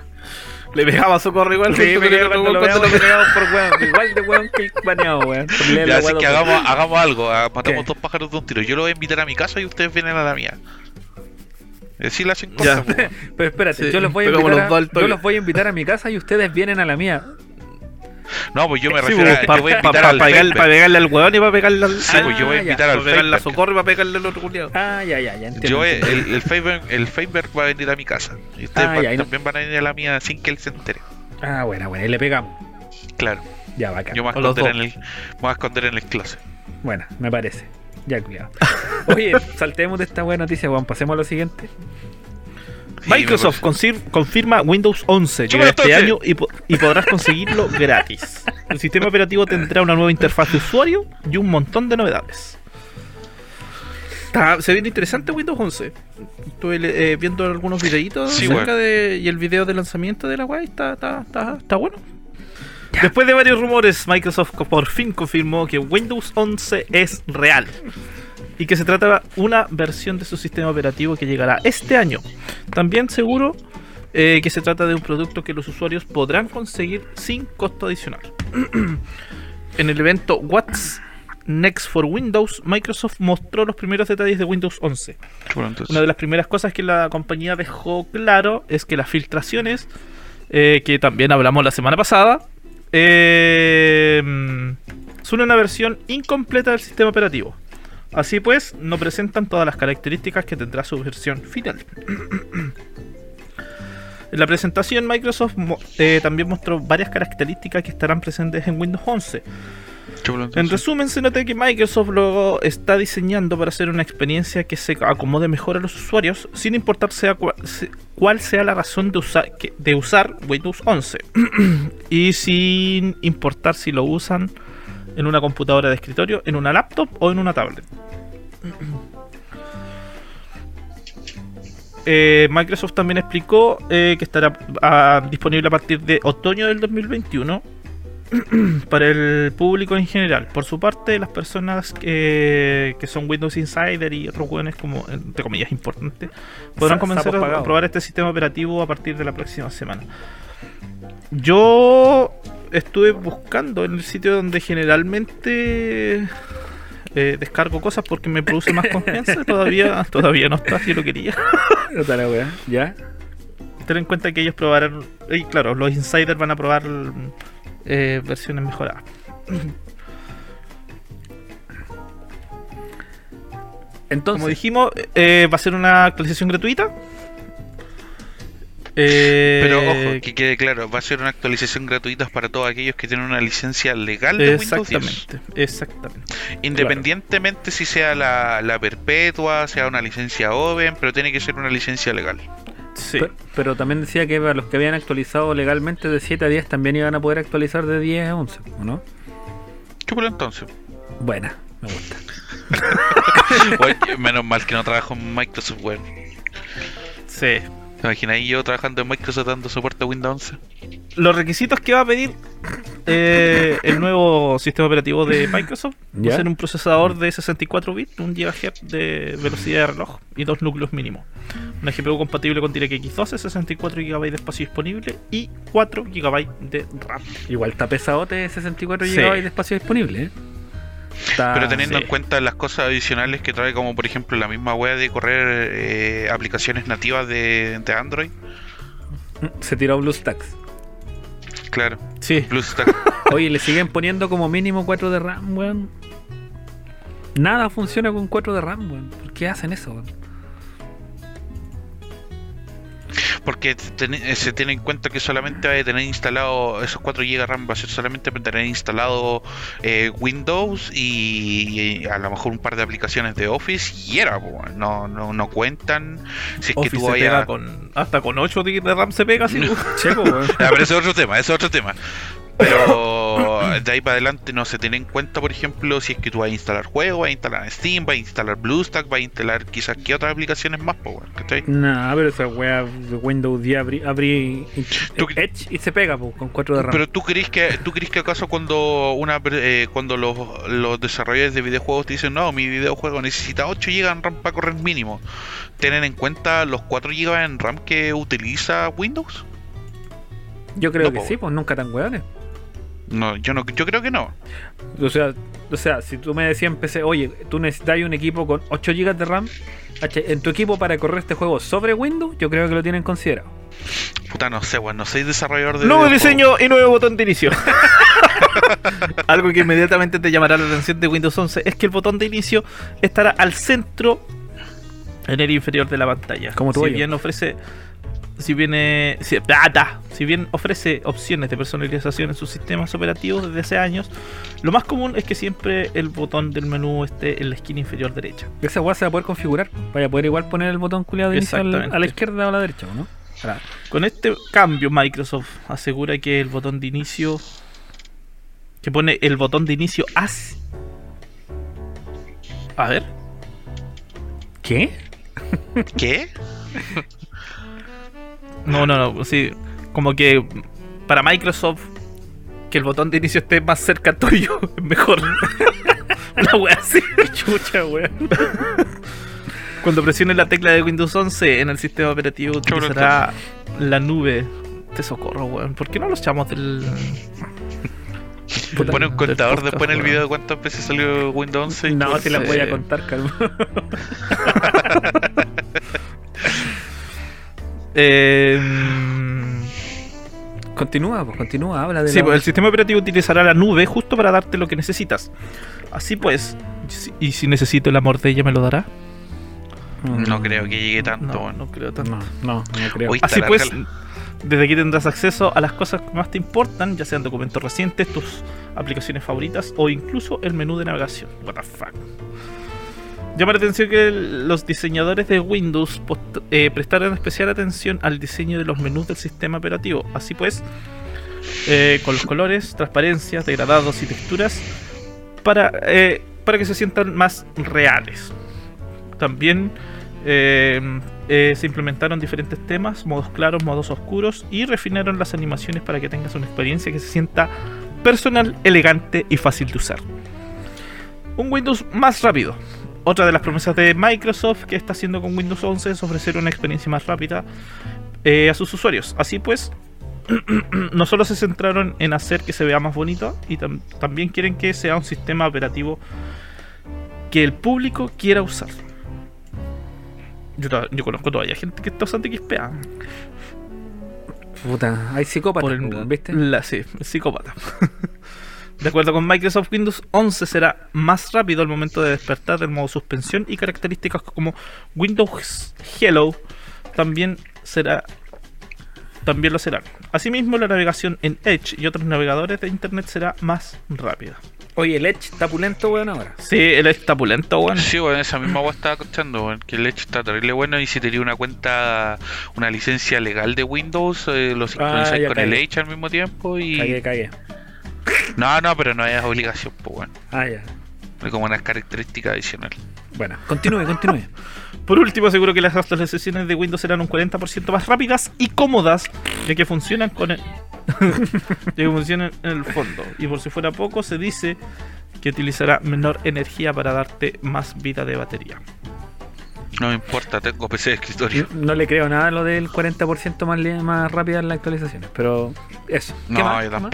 Le pegaba socorro igual. Sí, me quedo cuando lo veamos por weón. Igual de weón que baneado, weón. Ya, así que hagamos, hagamos algo, ah, matamos dos pájaros de un tiro. Yo lo voy a invitar a mi casa y ustedes vienen a la mía. Así le hacen Ya. cosas. Pero espérate, Sí, yo los voy a invitar los a, yo los voy a invitar a mi casa y ustedes vienen a la mía. No, pues yo me Sí, refiero a. pues, pa- Yo voy a pa- invitar pa- al pa pegar- Faber. pa pegarle al hueón y para pegarle al. Sí, pues yo voy a Ah, ya. al Para socorro y para pegarle al otro culiado. Ah, ya, ya, ya entiendo. Yo, entiendo. el, el, Faber, el Faber va a venir a mi casa. Y ustedes Ah, van- ya, y no- también van a venir a la mía sin que él se entere. Ah, bueno, bueno, y le pegamos. Claro, Ya, bacán. yo me voy a esconder, en el, me voy a esconder en el closet. Bueno, me parece. Ya, cuidado. Oye, saltemos de esta buena noticia, weón. Pasemos a lo siguiente. Sí, Microsoft confirma Windows 11 Chúpalo llegará este año y, po- y podrás conseguirlo gratis. El sistema operativo tendrá una nueva interfaz de usuario y un montón de novedades. Está- se viene interesante Windows 11. Estuve eh, viendo algunos videitos Sí, acerca de, y el video de lanzamiento de la guay está, está, está, está bueno. Después de varios rumores, Microsoft por fin confirmó que Windows 11 es real y que se trata de una versión de su sistema operativo que llegará este año. También seguro eh, que se trata de un producto que los usuarios podrán conseguir sin costo adicional. en el evento What's Next for Windows, Microsoft mostró los primeros detalles de Windows 11. Bueno, entonces- Una de las primeras cosas que la compañía dejó claro es que las filtraciones, eh, que también hablamos la semana pasada, eh, una versión incompleta del sistema operativo. Así pues, no presentan todas las características que tendrá su versión final. En la presentación, Microsoft eh, también mostró varias características que estarán presentes en Windows 11. En resumen, se nota que Microsoft luego está diseñando para hacer una experiencia que se acomode mejor a los usuarios, sin importar sea cuál sea la razón de, usar que- de usar Windows 11. y sin importar si lo usan en una computadora de escritorio, en una laptop o en una tablet. Eh, Microsoft también explicó eh, que estará ah, disponible a partir de otoño del 2021 para el público en general. Por su parte, las personas que, que son Windows Insider y otros buenos como, entre comillas, importantes, podrán comenzar a, pagados. probar este sistema operativo a partir de la próxima semana. Yo estuve buscando en el sitio donde generalmente eh, descargo cosas porque me produce más confianza. todavía, todavía no está, si lo quería. La ¿Ya? Ten en cuenta que ellos probarán, y claro, los insiders van a probar eh, versiones mejoradas. Entonces, Como dijimos, eh, va a ser una actualización gratuita. Eh, Pero ojo, que quede claro, va a ser una actualización gratuita para todos aquellos que tienen una licencia legal de Windows 10. Exactamente, exactamente. Independientemente si sea la, la perpetua, sea una licencia Open, pero tiene que ser una licencia legal. Sí. pe- pero también decía que para los que habían actualizado legalmente de 7 a 10 también iban a poder actualizar de 10 a 11, ¿o no? ¿Qué por entonces? Buena, me gusta. Oye, menos mal que no trabajo en Microsoft Web. sí. ¿Te imaginas ahí yo trabajando en Microsoft dando soporte a Windows 11? Los requisitos que va a pedir eh, el nuevo sistema operativo de Microsoft va a ser un procesador de 64 bits, 1 GHz de velocidad de reloj y dos núcleos mínimos. Una GPU compatible con DirectX 12, 64 GB de espacio disponible y 4 GB de RAM. Igual está pesadote 64 Sí. GB de espacio disponible, ¿eh? Está- Pero teniendo sí. en cuenta las cosas adicionales que trae, como por ejemplo la misma web de correr eh, aplicaciones nativas de, de Android, Se tiró BlueStacks. Claro, Sí, Plus Stack. Oye, le siguen poniendo como mínimo 4 de RAM, weón. Nada funciona con 4 de RAM, weón. ¿Por qué hacen eso, weón? Porque ten- eh, se tiene en cuenta que solamente va a tener instalado esos 4 GB RAM, va a ser solamente para tener instalado eh, Windows y, y a lo mejor un par de aplicaciones de Office y era, no, no, no cuentan. Si es Office que tú vayas. con, hasta con 8 de RAM se pega ese es otro tema, ese es otro tema. Pero de ahí para adelante no se tiene en cuenta, por ejemplo, si es que tú vas a instalar juegos, vas a instalar Steam, vas a instalar BlueStack, vas a instalar quizás qué otras aplicaciones más, pues, weón, ¿cachai? Nah, pero esa wea de Windows 10 abrí, abrí Edge y se pega po, con 4 de RAM. Pero tú crees que tú crees que acaso cuando una eh, cuando los, los desarrolladores de videojuegos te dicen no mi videojuego necesita 8 GB en RAM para correr mínimo, ¿tienen en cuenta los 4 GB en RAM que utiliza Windows? Yo creo no, que po, sí, pues nunca tan weones. No, yo no, yo creo que no. O sea, o sea, si tú me decías en PC, oye, tú necesitas un equipo con 8 GB de RAM, en tu equipo para correr este juego sobre Windows, yo creo que lo tienen considerado. Puta, no sé, weón, no soy desarrollador de Nuevo diseño y nuevo botón de inicio. Algo que inmediatamente te llamará la atención de Windows 11 es que el botón de inicio estará al centro en el inferior de la pantalla. Como tu si bien ofrece si viene si, da. si bien ofrece opciones de personalización en sus sistemas operativos desde hace años, lo más común es que siempre el botón del menú esté en la esquina inferior derecha. Esa weá se va a poder configurar. Vaya a poder igual poner el botón culiado de inicio al- Exactamente. a la izquierda o a la derecha, ¿o ¿no? Ahora, Con este cambio, Microsoft asegura que el botón de inicio. que pone el botón de inicio hacia. A ver. ¿Qué? ¿Qué? No, no, no. Sí. Como que para Microsoft. que el botón de inicio esté más cerca tuyo es mejor. Una wea así. Chucha, weón. Cuando presiones la tecla de Windows 11 en el sistema operativo utilizará la nube. Te socorro, weón. ¿Por qué no los echamos del. Pone un contador podcast, después en el video de cuántas veces salió Windows 11. No, te la voy a contar, calma. Eh, Continúa, pues continúa, habla de Sí, la- pues el sistema operativo utilizará la nube justo para darte lo que necesitas. Así pues, ¿y si necesito el amor de ella me lo dará? No creo que llegue tanto, No, creo tanto. No, no, no creo. Uy, Así pues, desde aquí tendrás acceso a las cosas que más te importan, ya sean documentos recientes, tus aplicaciones favoritas o incluso el menú de navegación. What the fuck. Llama la atención que los diseñadores de Windows eh, prestaran especial atención al diseño de los menús del sistema operativo. Así pues, eh, con los colores, transparencias, degradados y texturas para, eh, para que se sientan más reales. También eh, se implementaron diferentes temas, modos claros, modos oscuros y refinaron las animaciones para que tengas una experiencia que se sienta personal, elegante y fácil de usar. Un Windows más rápido. Otra de las promesas de Microsoft que está haciendo con Windows 11 es ofrecer una experiencia más rápida eh, a sus usuarios. Así pues, no solo se centraron en hacer que se vea más bonito, y tam- también quieren que sea un sistema operativo que el público quiera usar. Yo, conozco todavía gente que está usando XPA. Puta, hay psicópatas, Por el, ¿viste? la- sí, psicópata. De acuerdo con Microsoft, Windows 11 será más rápido al momento de despertar del modo suspensión y características como Windows Hello también será también lo serán. Asimismo, la navegación en Edge y otros navegadores de internet será más rápida. Oye, el Edge está pulento, weón, ahora. Sí, él está pulento, weón. Sí, bueno, esa misma agua estaba escuchando, weón, que el hecho está terrible bueno y si tenía una cuenta, una licencia legal de Windows, eh, lo sincronizáis Ah, con el. Edge al mismo tiempo y... Cagué, cagué. No, no, pero no es obligación, pues bueno, Ah, ya. es como una característica adicional. Bueno, continúe, continúe. Por último, aseguro que las actualizaciones de Windows serán un 40% más rápidas y cómodas, ya que funcionan con el, ya que funcionan en el fondo. Y por si fuera poco, se dice que utilizará menor energía para darte más vida de batería. No me importa, tengo PC de escritorio. No le creo nada a lo del 40% más, más rápida en las actualizaciones, pero eso. ¿Qué No, más? yo ¿Qué más?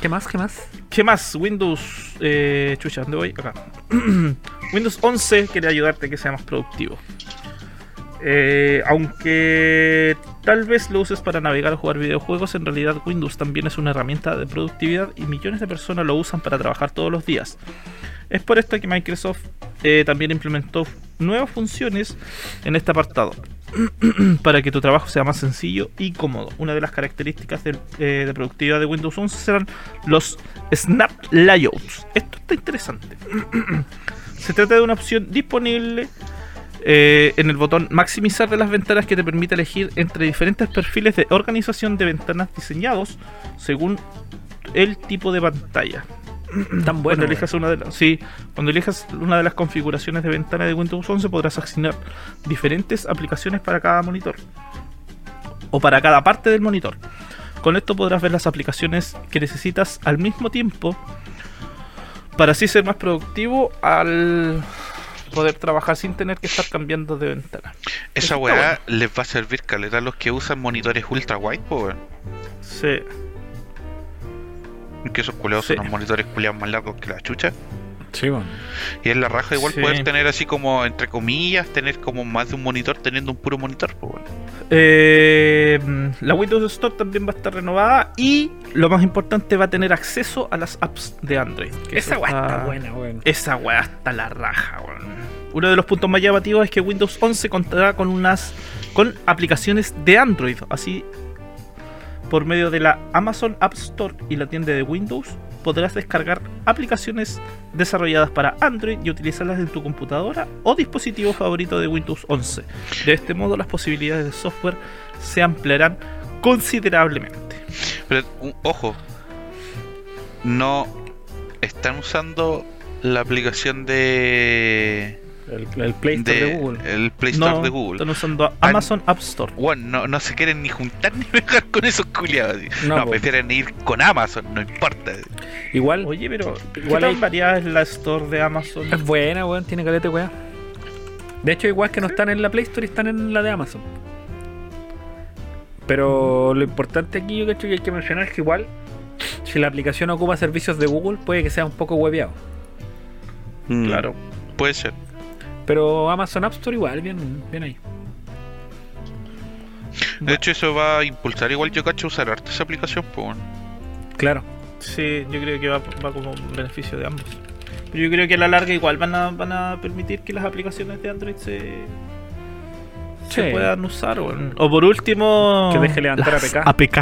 ¿Qué más? ¿Qué más? ¿Qué más? Windows. Eh, chucha, ¿dónde voy? Acá. Windows 11 quiere ayudarte a que sea más productivo. Eh, aunque tal vez lo uses para navegar o jugar videojuegos, en realidad Windows también es una herramienta de productividad y millones de personas lo usan para trabajar todos los días. Es por esto que Microsoft eh, también implementó nuevas funciones en este apartado para que tu trabajo sea más sencillo y cómodo. Una de las características eh, de productividad de Windows 11 serán los Snap Layouts. Esto está interesante. Se trata de una opción disponible eh, en el botón maximizar de las ventanas que te permite elegir entre diferentes perfiles de organización de ventanas diseñados según el tipo de pantalla. Tan bueno. cuando elijas una de las, sí, cuando elijas una de las configuraciones de ventana de Windows 11 podrás asignar diferentes aplicaciones para cada monitor o para cada parte del monitor. Con esto podrás ver las aplicaciones que necesitas al mismo tiempo para así ser más productivo al poder trabajar sin tener que estar cambiando de ventana. Esa weá les va a servir caleta a los que usan monitores ultra wide, po, weón. Sí, Que esos culeados Sí. son unos monitores culeados más largos que la chucha. Sí, weón. Y es la raja igual Sí. poder tener así como, entre comillas, tener como más de un monitor teniendo un puro monitor, po, weón. Eh, la Windows Store también va a estar renovada y lo más importante va a tener acceso a las apps de Android. que Esa weá está buena, weón. Esa weá está la raja, weón. Uno de los puntos más llamativos es que Windows 11 contará con unas con aplicaciones de Android, así por medio de la Amazon App Store y la tienda de Windows podrás descargar aplicaciones desarrolladas para Android y utilizarlas en tu computadora o dispositivo favorito de Windows 11. De este modo las posibilidades de software se ampliarán considerablemente. Pero, un- ojo, no están usando la aplicación de, El, el Play Store de, de- Google. el Play Store No, de Google. están usando Amazon App Store. Bueno, no, no se quieren ni juntar ni pegar con esos culiados. No, prefieren ir con Amazon, no importa. Igual Oye, pero Igual hay- hay variadas en la store de Amazon. es buena, weón. Tiene caleta, weón. De hecho, igual que no están en la Play Store, están en la de Amazon. Pero lo importante aquí, yo cacho que hay que mencionar es que igual, si la aplicación ocupa servicios de Google, puede que sea un poco hueveado. Mm, Claro. Puede ser. Pero Amazon App Store igual, bien, bien ahí. De hecho, eso va a impulsar igual yo cacho usar harto esa aplicación, pues bueno. Claro. Sí, yo creo que va, va como un beneficio de ambos. Pero yo creo que a la larga igual van a, van a permitir que las aplicaciones de Android se, se puedan usar. weón. O por último... Que deje levantar las APK. APK.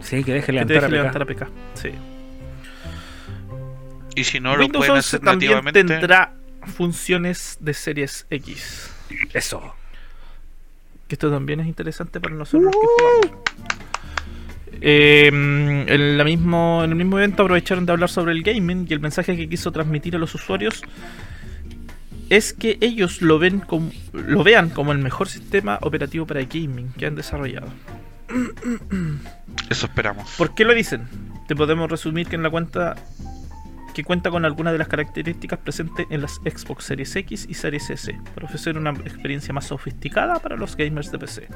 Sí, que deje Que levantar deje APK. levantar APK. Sí. Y si no lo pueden 11 hacer también nativamente. tendrá funciones de series X. Eso. Que esto también es interesante para nosotros que jugamos. Eh, en, la mismo, en el mismo evento aprovecharon de hablar sobre el gaming y el mensaje que quiso transmitir a los usuarios es que ellos lo ven como, lo vean como el mejor sistema operativo para gaming que han desarrollado. Eso esperamos. ¿Por qué lo dicen? Te podemos resumir que en la cuenta que cuenta con algunas de las características presentes en las Xbox Series X y Series S para ofrecer una experiencia más sofisticada para los gamers de PC.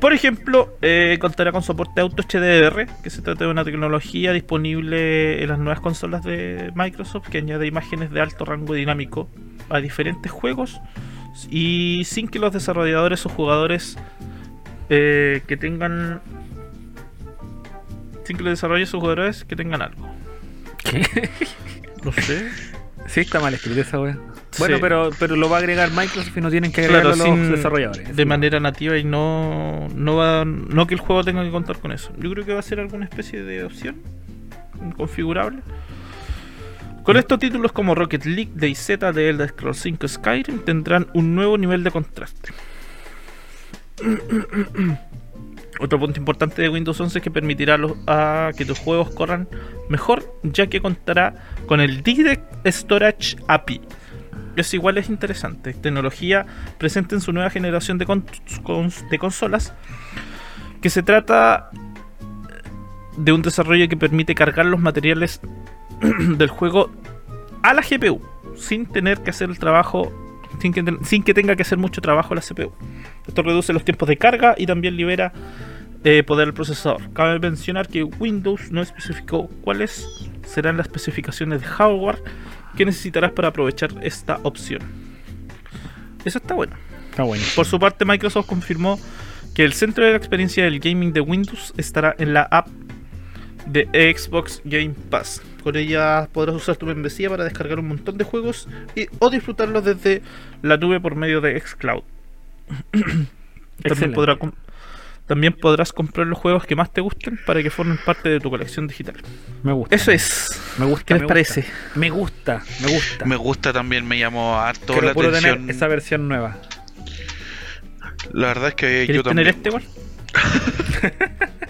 Por ejemplo, eh, contará con soporte auto HDR, que se trata de una tecnología disponible en las nuevas consolas de Microsoft que añade imágenes de alto rango dinámico a diferentes juegos y sin que los desarrolladores o jugadores eh, que tengan sin que los desarrolladores o jugadores que tengan algo. ¿Qué? No sé. Sí, está mal escrito esa weá. Bueno, Sí. pero, pero lo va a agregar Microsoft y no tienen que Claro, agregarlo los sin- desarrolladores. de manera nativa y no no va no que el juego tenga que contar con eso. Yo creo que va a ser alguna especie de opción configurable. Con estos títulos como Rocket League, DayZ, de Elder Scrolls 5 Skyrim tendrán un nuevo nivel de contraste. Otro punto importante de Windows 11 es que permitirá a, que tus juegos corran mejor, ya que contará con el Direct Storage API. Es igual es interesante. Tecnología presente en su nueva generación de, con- cons- de consolas. Que se trata de un desarrollo que permite cargar los materiales del juego a la GPU. Sin tener que hacer el trabajo. Sin que tenga que hacer mucho trabajo la CPU. Esto reduce los tiempos de carga y también libera eh, poder al procesador. Cabe mencionar que Windows no especificó cuáles serán las especificaciones de hardware que necesitarás para aprovechar esta opción. Eso está bueno. Está bueno. Por su parte, Microsoft confirmó que el centro de la experiencia del gaming de Windows estará en la app de Xbox Game Pass. Con ella podrás usar tu membresía para descargar un montón de juegos y, o disfrutarlos desde la nube por medio de Xcloud. También, podrá también podrás comprar los juegos que más te gusten para que formen parte de tu colección digital. Me gusta. Eso es. Me gusta. ¿Qué les me parece? gusta. Me gusta, me gusta. Me gusta también, me llamó harto Quiero la atención. tener esa versión nueva. La verdad es que ¿Quieres yo tener también. este igual?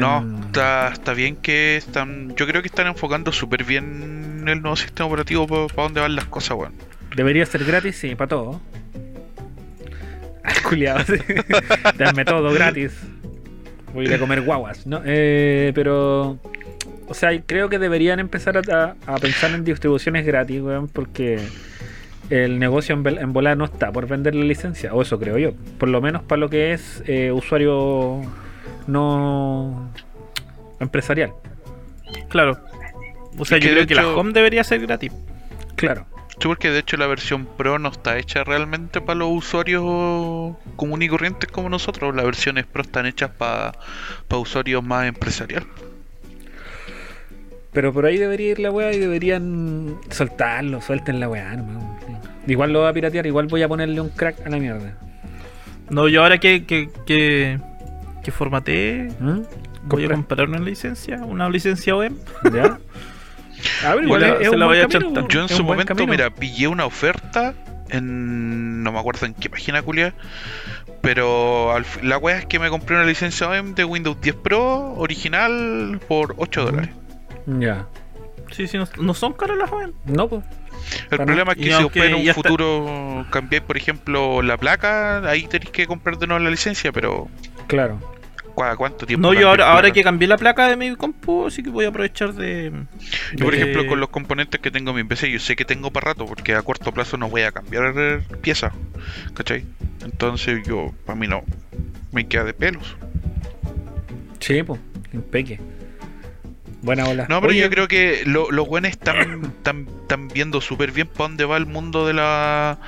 No, Em, está, está bien que están. Yo creo que están enfocando súper bien el nuevo sistema operativo para dónde van las cosas, weón. Debería ser gratis, sí, para todo. Ay, culiado, sí. Dame todo gratis. Voy a ir a comer guaguas, ¿no? Eh, pero. O sea, creo que deberían empezar a, a pensar en distribuciones gratis, weón, porque el negocio en, en volar no está por vender la licencia, o eso creo yo. Por lo menos para lo que es eh, usuario no empresarial. Claro. O sea, yo creo que la home debería ser gratis. Claro. Sí, porque de hecho la versión Pro no está hecha realmente para los usuarios comunes y corrientes como nosotros. Las versiones Pro están hechas para usuarios más empresarial. Pero por ahí debería ir la weá y deberían soltarlo, suelten la weá. Igual lo va a piratear, igual voy a ponerle un crack a la mierda. No, yo ahora que, que, que, que formateé, ¿Mm? voy a Compra- comprar una licencia, una licencia OEM. ¿Ya? A ver, igual es, se un la voy a chantar. Yo en su momento, camino. mira, pillé una oferta en. No me acuerdo en qué página culia. Pero al la wea es que me compré una licencia OEM de Windows 10 Pro original por 8 dólares. Ya. Sí, sí, no, no son caras las OEM. No, pues. El Para problema es Y que si después en un ya está- futuro cambiáis, por ejemplo, la placa, ahí tenéis que comprar de nuevo la licencia, pero Claro. ¿Cu- ¿cuánto tiempo? No, yo ahora, ahora que cambié la placa de mi compu, sí que voy a aprovechar de. Yo, por de- ejemplo, con los componentes que tengo en mi PC, yo sé que tengo para rato, porque a corto plazo no voy a cambiar eh, pieza, ¿cachai? Entonces yo, para mí no, me queda de pelos. Sí, pues. Impeque. Buena ola. No, pero Oye, yo creo que lo- los buenos están, están, están viendo súper bien para dónde va el mundo de la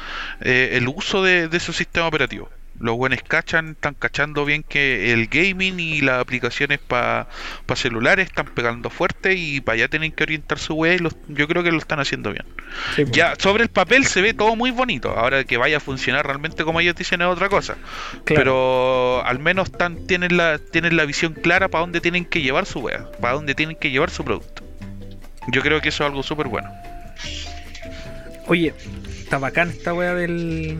eh, el uso de, de su sistema operativo. Los buenos cachan, están cachando bien que el gaming y las aplicaciones para celulares están pegando fuerte y para allá tienen que orientar su web y los- yo creo que lo están haciendo bien. sí, po. Ya, sobre el papel se ve todo muy bonito. Ahora que vaya a funcionar realmente como ellos dicen es otra cosa. Claro. Pero al menos están, tienen, la, tienen la visión clara para dónde tienen que llevar su wea, para dónde tienen que llevar su producto. Yo creo que eso es algo súper bueno. Oye, está bacán esta weá del,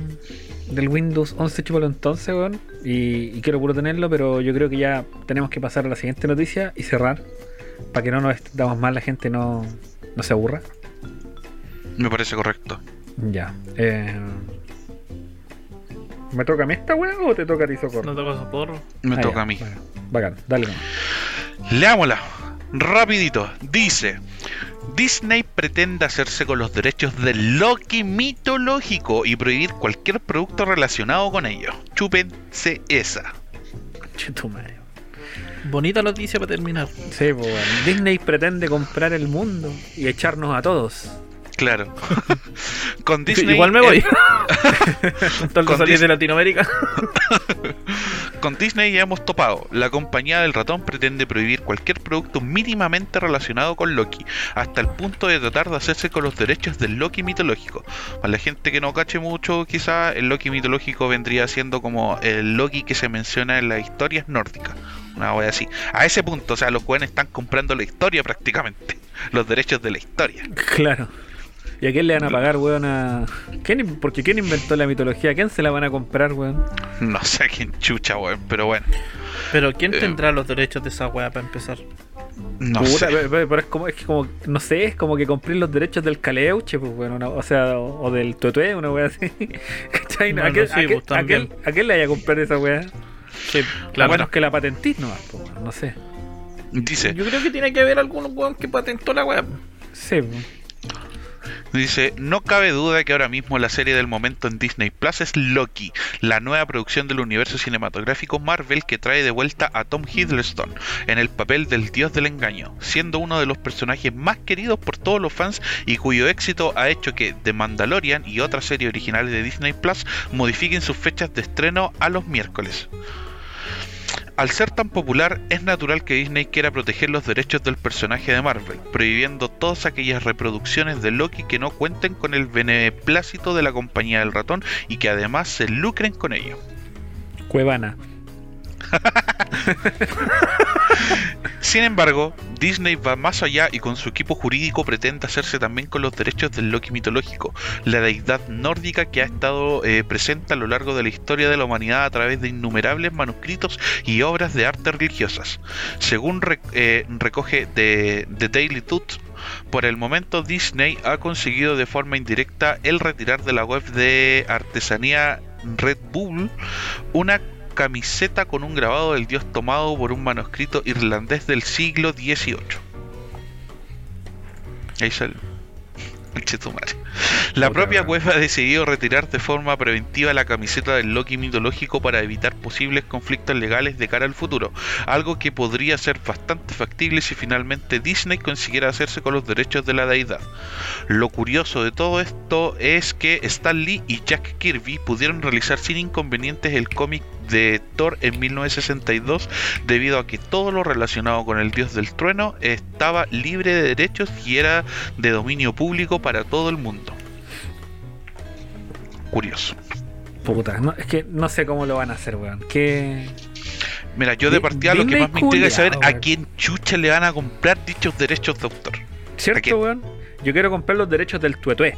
del Windows 11 chupalo entonces, weón. Y, y quiero puro tenerlo, pero yo creo que ya tenemos que pasar a la siguiente noticia y cerrar. Para que no nos damos mal, la gente no, no se aburra. Me parece correcto. Ya. Eh, ¿Me toca a mí esta weá o te toca a ti, Socorro? No tengo socorro. Me Ah, toca ya, a mí. bueno, bacán, dale nomás. Leámosla. Rapidito. Dice. Disney pretende hacerse con los derechos del Loki mitológico y prohibir cualquier producto relacionado con ello. Chúpense esa. Che, tu madre. Bonita noticia para terminar. Sí, pues. Disney pretende comprar el mundo y echarnos a todos. Claro. con Disney. Igual me voy. Tanto con salir Dis- de Latinoamérica. Con Disney ya hemos topado. La compañía del ratón pretende prohibir cualquier producto mínimamente relacionado con Loki, hasta el punto de tratar de hacerse con los derechos del Loki mitológico. Para la gente que no cache mucho, quizá el Loki mitológico vendría siendo como el Loki que se menciona en las historias nórdicas. Una wea así. A ese punto, o sea, los jóvenes están comprando la historia prácticamente. Los derechos de la historia. Claro. ¿Y a quién le van a pagar, weón? A... ¿Quién, in- porque ¿quién inventó la mitología? ¿A quién se la van a comprar, weón? No sé a quién chucha, weón, pero bueno. Pero ¿quién Eh. tendrá los derechos de esa weá para empezar? No Puta, sé. pero, pero- pero es como, es que como, no sé, es como que compré los derechos del caleuche, pues, bueno, una- o sea, o, o del tuetue, una wea así. ¿Cachai? ¿A, Bueno, qué, sí, a qué- pues, a también. qué- a qué le vaya a comprar esa wea? Sí, A claro. menos que la patentís nomás, pues, bueno, no sé. Dice, Yo creo que tiene que haber algún weón que patentó la weá. Sí, pues. Dice, no cabe duda que ahora mismo la serie del momento en Disney Plus es Loki, la nueva producción del universo cinematográfico Marvel que trae de vuelta a Tom Hiddleston en el papel del dios del engaño, siendo uno de los personajes más queridos por todos los fans y cuyo éxito ha hecho que The Mandalorian y otras series originales de Disney Plus modifiquen sus fechas de estreno a los miércoles. Al ser tan popular, es natural que Disney quiera proteger los derechos del personaje de Marvel, prohibiendo todas aquellas reproducciones de Loki que no cuenten con el beneplácito de la compañía del ratón y que además se lucren con ello. Cuevana. Sin embargo, Disney va más allá y con su equipo jurídico pretende hacerse también con los derechos del Loki mitológico, la deidad nórdica que ha estado eh, presente a lo largo de la historia de la humanidad a través de innumerables manuscritos y obras de arte religiosas. Según eh, recoge The, The Daily Tooth, por el momento Disney ha conseguido de forma indirecta el retirar de la web de artesanía Red Bull una camiseta con un grabado del dios tomado por un manuscrito irlandés del siglo XVIII. Ahí sale. Conche tu madre. La Puta propia web ha decidido retirar de forma preventiva la camiseta del Loki mitológico para evitar posibles conflictos legales de cara al futuro, algo que podría ser bastante factible si finalmente Disney consiguiera hacerse con los derechos de la deidad. Lo curioso de todo esto es que Stan Lee y Jack Kirby pudieron realizar sin inconvenientes el cómic de Thor en 1962 debido a que todo lo relacionado con el dios del trueno estaba libre de derechos y era de dominio público para todo el mundo. Curioso. Puta, no, es que no sé cómo lo van a hacer, weón. Que. Mira, yo de partida lo que más me intriga es saber a quién chucha le van a comprar dichos derechos de autor. ¿Cierto, weón? Yo quiero comprar los derechos del tuetué.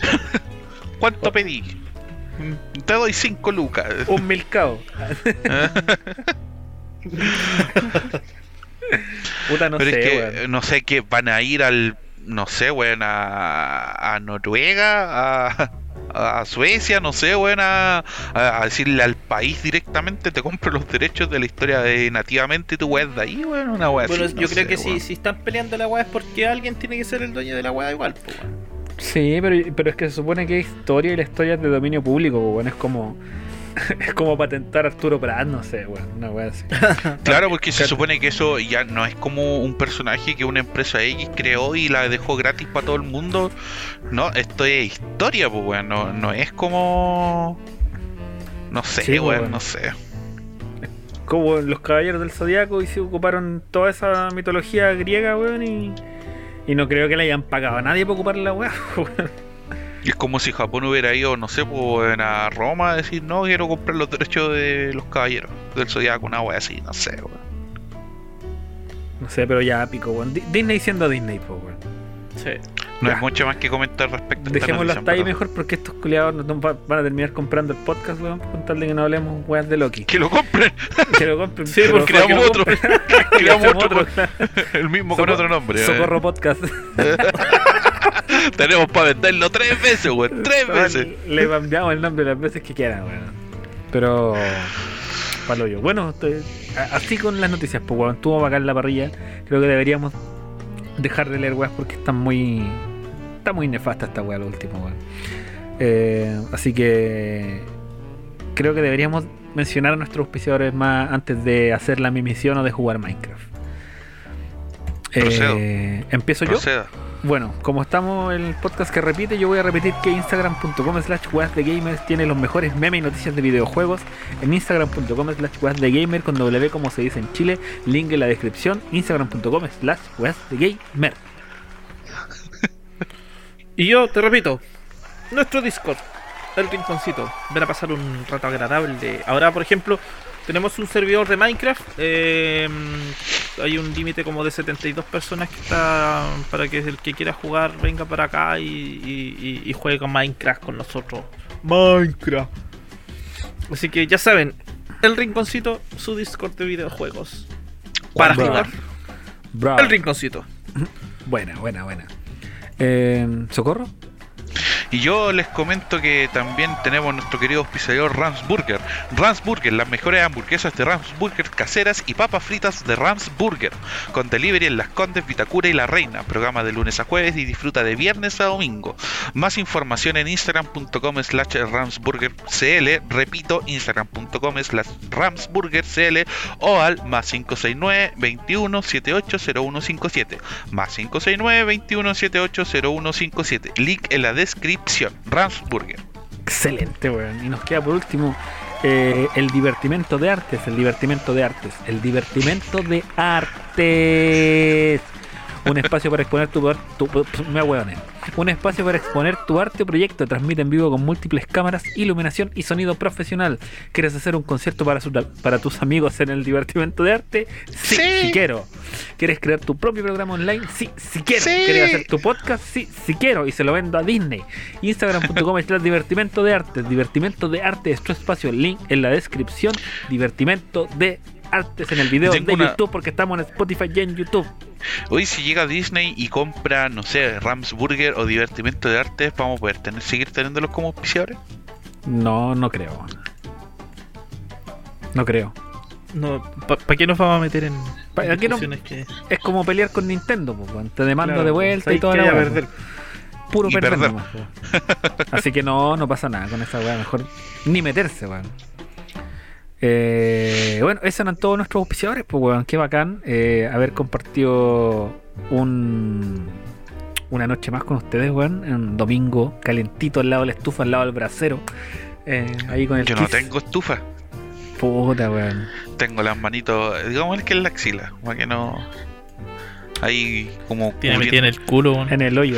¿Cuánto pedí? Mm, Te doy 5 lucas. Un milcao. Puta, no Pero sé, es que weón. no sé que van a ir al, no sé, weón, a, a Noruega, a, a Suecia, no sé, weón, a, a decirle al país directamente, te compro los derechos de la historia de nativamente y tu weón de ahí, weón, una weón Bueno, así, yo no creo sé, que si, si están peleando la weá es porque alguien tiene que ser el dueño de la weá igual, po, weón. Sí, pero, pero es que se supone que es historia y la historia es de dominio público, weón. Es como. Es como patentar a Arturo Prat, no sé, weón. Una weá así. Claro, porque se supone que eso ya no es como un personaje que una empresa X creó y la dejó gratis para todo el mundo. No, esto es historia, pues, weón. No, no es como. No sé, Sí, weón, weón. no sé. Como los caballeros del zodiaco y se ocuparon toda esa mitología griega, weón. Y, y no creo que le hayan pagado a nadie por ocupar la weá, weón. Y es como si Japón hubiera ido, no sé, pues, a Roma a decir, no, quiero comprar los derechos de los caballeros del Zodiaco, una wea así, no sé, weón. No sé, pero ya pico, weón. Di- Disney siendo Disney, pues, weón. Sí. No Ya. hay mucho más que comentar respecto a Dejémoslo hasta ahí mejor porque estos culiados nos nos va- van a terminar comprando el podcast, weón, con tal de que no hablemos weas de Loki. Que lo compren, Que lo compren. Sí, pero porque que creamos otro. creamos otro, el mismo con otro nombre. eh. Socorro Podcast. Tenemos para venderlo tres veces, weón, tres veces. Le cambiamos el nombre las veces que quieran, weón. Pero. Palo yo. Bueno, te- así con las noticias, pues, weón. Tuvo acá en la parrilla. Creo que deberíamos dejar de leer weas porque están muy. Está muy nefasta esta wea, lo último, weón. Eh, así que. Creo que deberíamos mencionar a nuestros auspiciadores más antes de hacer la misión o de jugar Minecraft. Eh, ¿Empiezo yo? Bueno, como estamos en el podcast que repite, yo voy a repetir que instagram.com slash gamers tiene los mejores memes y noticias de videojuegos. En instagram.com slash gamer con W como se dice en Chile. Link en la descripción. Instagram.com slash gamer. Y yo te repito, nuestro Discord, el rinconcito, ven a pasar un rato agradable. Ahora, por ejemplo, tenemos un servidor de Minecraft. eh, hay un límite como de 72 personas que está para que el que quiera jugar venga para acá y, y- juegue con Minecraft con nosotros. Minecraft. Así que ya saben, el rinconcito, su Discord de videojuegos. Para Bravo. jugar, Bravo. el rinconcito. Buena, buena, buena. Eh, ¿Socorro? Y yo les comento que también tenemos nuestro querido auspiciador Rams Burger. Rams Burger, las mejores hamburguesas de Rams Burger caseras y papas fritas de Rams Burger. Con delivery en Las Condes, Vitacura y La Reina. Programa de lunes a jueves y disfruta de viernes a domingo. Más información en instagram.com slash ramsburgercl. Repito, instagram.com slash ramsburgercl o al más 569 21 78 0157. Más 569 21 78 0157. Link en la descripción. Rams Burger. Excelente, weón. Y nos queda por último eh, el divertimento de artes. El divertimento de artes. El divertimento de artes. Un espacio para exponer tu, tu, me hueones. Un espacio para exponer tu arte o proyecto. Transmite en vivo con múltiples cámaras, iluminación y sonido profesional. ¿Quieres hacer un concierto para, su- para tus amigos en el divertimento de arte? Sí, Sí. sí quiero. ¿Quieres crear tu propio programa online? Sí, sí quiero. Sí. ¿Quieres hacer tu podcast? Sí, sí quiero. Y se lo vendo a Disney. Instagram.com slash divertimento de arte. Divertimento de arte es tu espacio. Link en la descripción. Divertimento de artes en el video Tengo de una- YouTube porque estamos en Spotify y en YouTube. Hoy si llega Disney y compra, no sé, Rams Burger o Divertimento de Artes, vamos a poder tener, seguir teniéndolos como auspiciadores. No, no creo. No creo. No, ¿Para qué nos vamos a meter en Pa- ¿a qué no- discusiones que Es como pelear con Nintendo, te demando Claro, de vuelta y que la perder. Puro perder, nomás. Así que no, no pasa nada con esa weá. Mejor ni meterse, weón. Eh, bueno, esos eran todos nuestros auspiciadores, pues weón. Qué bacán eh, haber compartido un una noche más con ustedes, weón. Un domingo calentito al lado de la estufa, al lado del brasero. eh, ahí con el Yo no Kiss. tengo estufa, Puta, weón. tengo las manitos, digamos que es la axila, para que no. Ahí como. Tiene metida en el culo. weón. En el hoyo,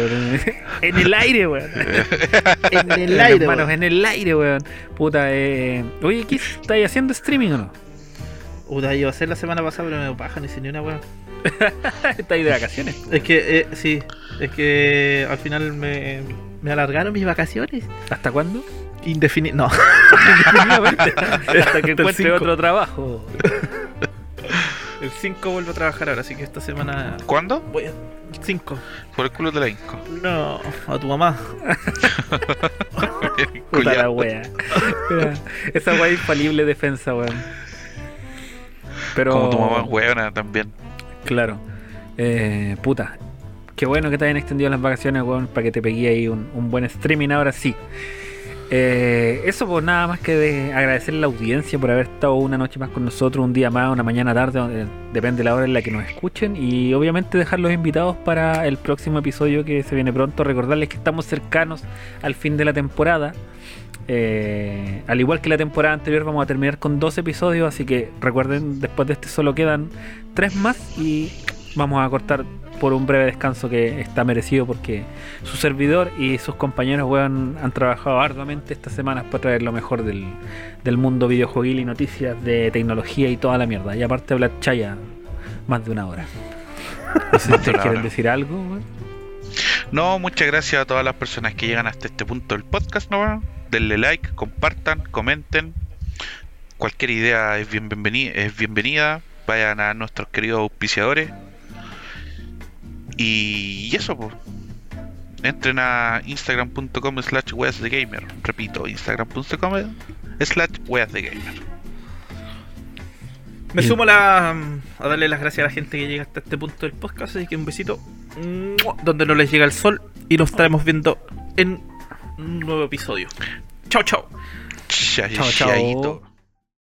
en el aire, weón. En el Las manos en el aire, weón. Puta, eh. Oye, ¿qué estáis haciendo streaming o no? Puta, iba a ser la semana pasada, pero me paja, ni si ni una weón. estáis de vacaciones. Es que, eh, sí, es que al final me, me alargaron mis vacaciones. ¿Hasta cuándo? Indefinido. No. Definitivamente. Hasta que encuentre otro trabajo. El 5 vuelvo a trabajar ahora, así que esta semana ¿Cuándo? voy a. 5. Por el culo de la Inco. No, a tu mamá. Puta la wea. Esa wea es infalible defensa, weón. Pero. Como tu mamá hueona también. Claro. Eh, puta. Qué bueno que te hayan extendido las vacaciones, weón, para que te pegué ahí un, un buen streaming ahora sí. Eh, eso pues nada más que de agradecer la audiencia por haber estado una noche más con nosotros, un día más, una mañana tarde, depende de la hora en la que nos escuchen y obviamente dejar los invitados para el próximo episodio que se viene pronto. Recordarles que estamos cercanos al fin de la temporada. Eh, al igual que la temporada anterior vamos a terminar con dos episodios, así que recuerden, después de este solo quedan tres más y vamos a cortar por un breve descanso que está merecido porque su servidor y sus compañeros weón, han trabajado arduamente estas semanas para traer lo mejor del, del mundo videojueguil y noticias de tecnología y toda la mierda. Y aparte hablar chaya más de una hora. No sé si ustedes quieren decir algo. weón. No, muchas gracias a todas las personas que llegan hasta este punto del podcast, ¿no? Denle like, compartan, comenten. Cualquier idea es, es bienvenida. Vayan a nuestros queridos auspiciadores. Y eso, pues. Entren a instagram.com slash weas de gamer. Repito, instagram.com slash weas de gamer. Me sumo a, la, a darle las gracias a la gente que llega hasta este punto del podcast. Así que un besito donde no les llega el sol. Y nos estaremos viendo en un nuevo episodio. Chao, chao. Chao, chao.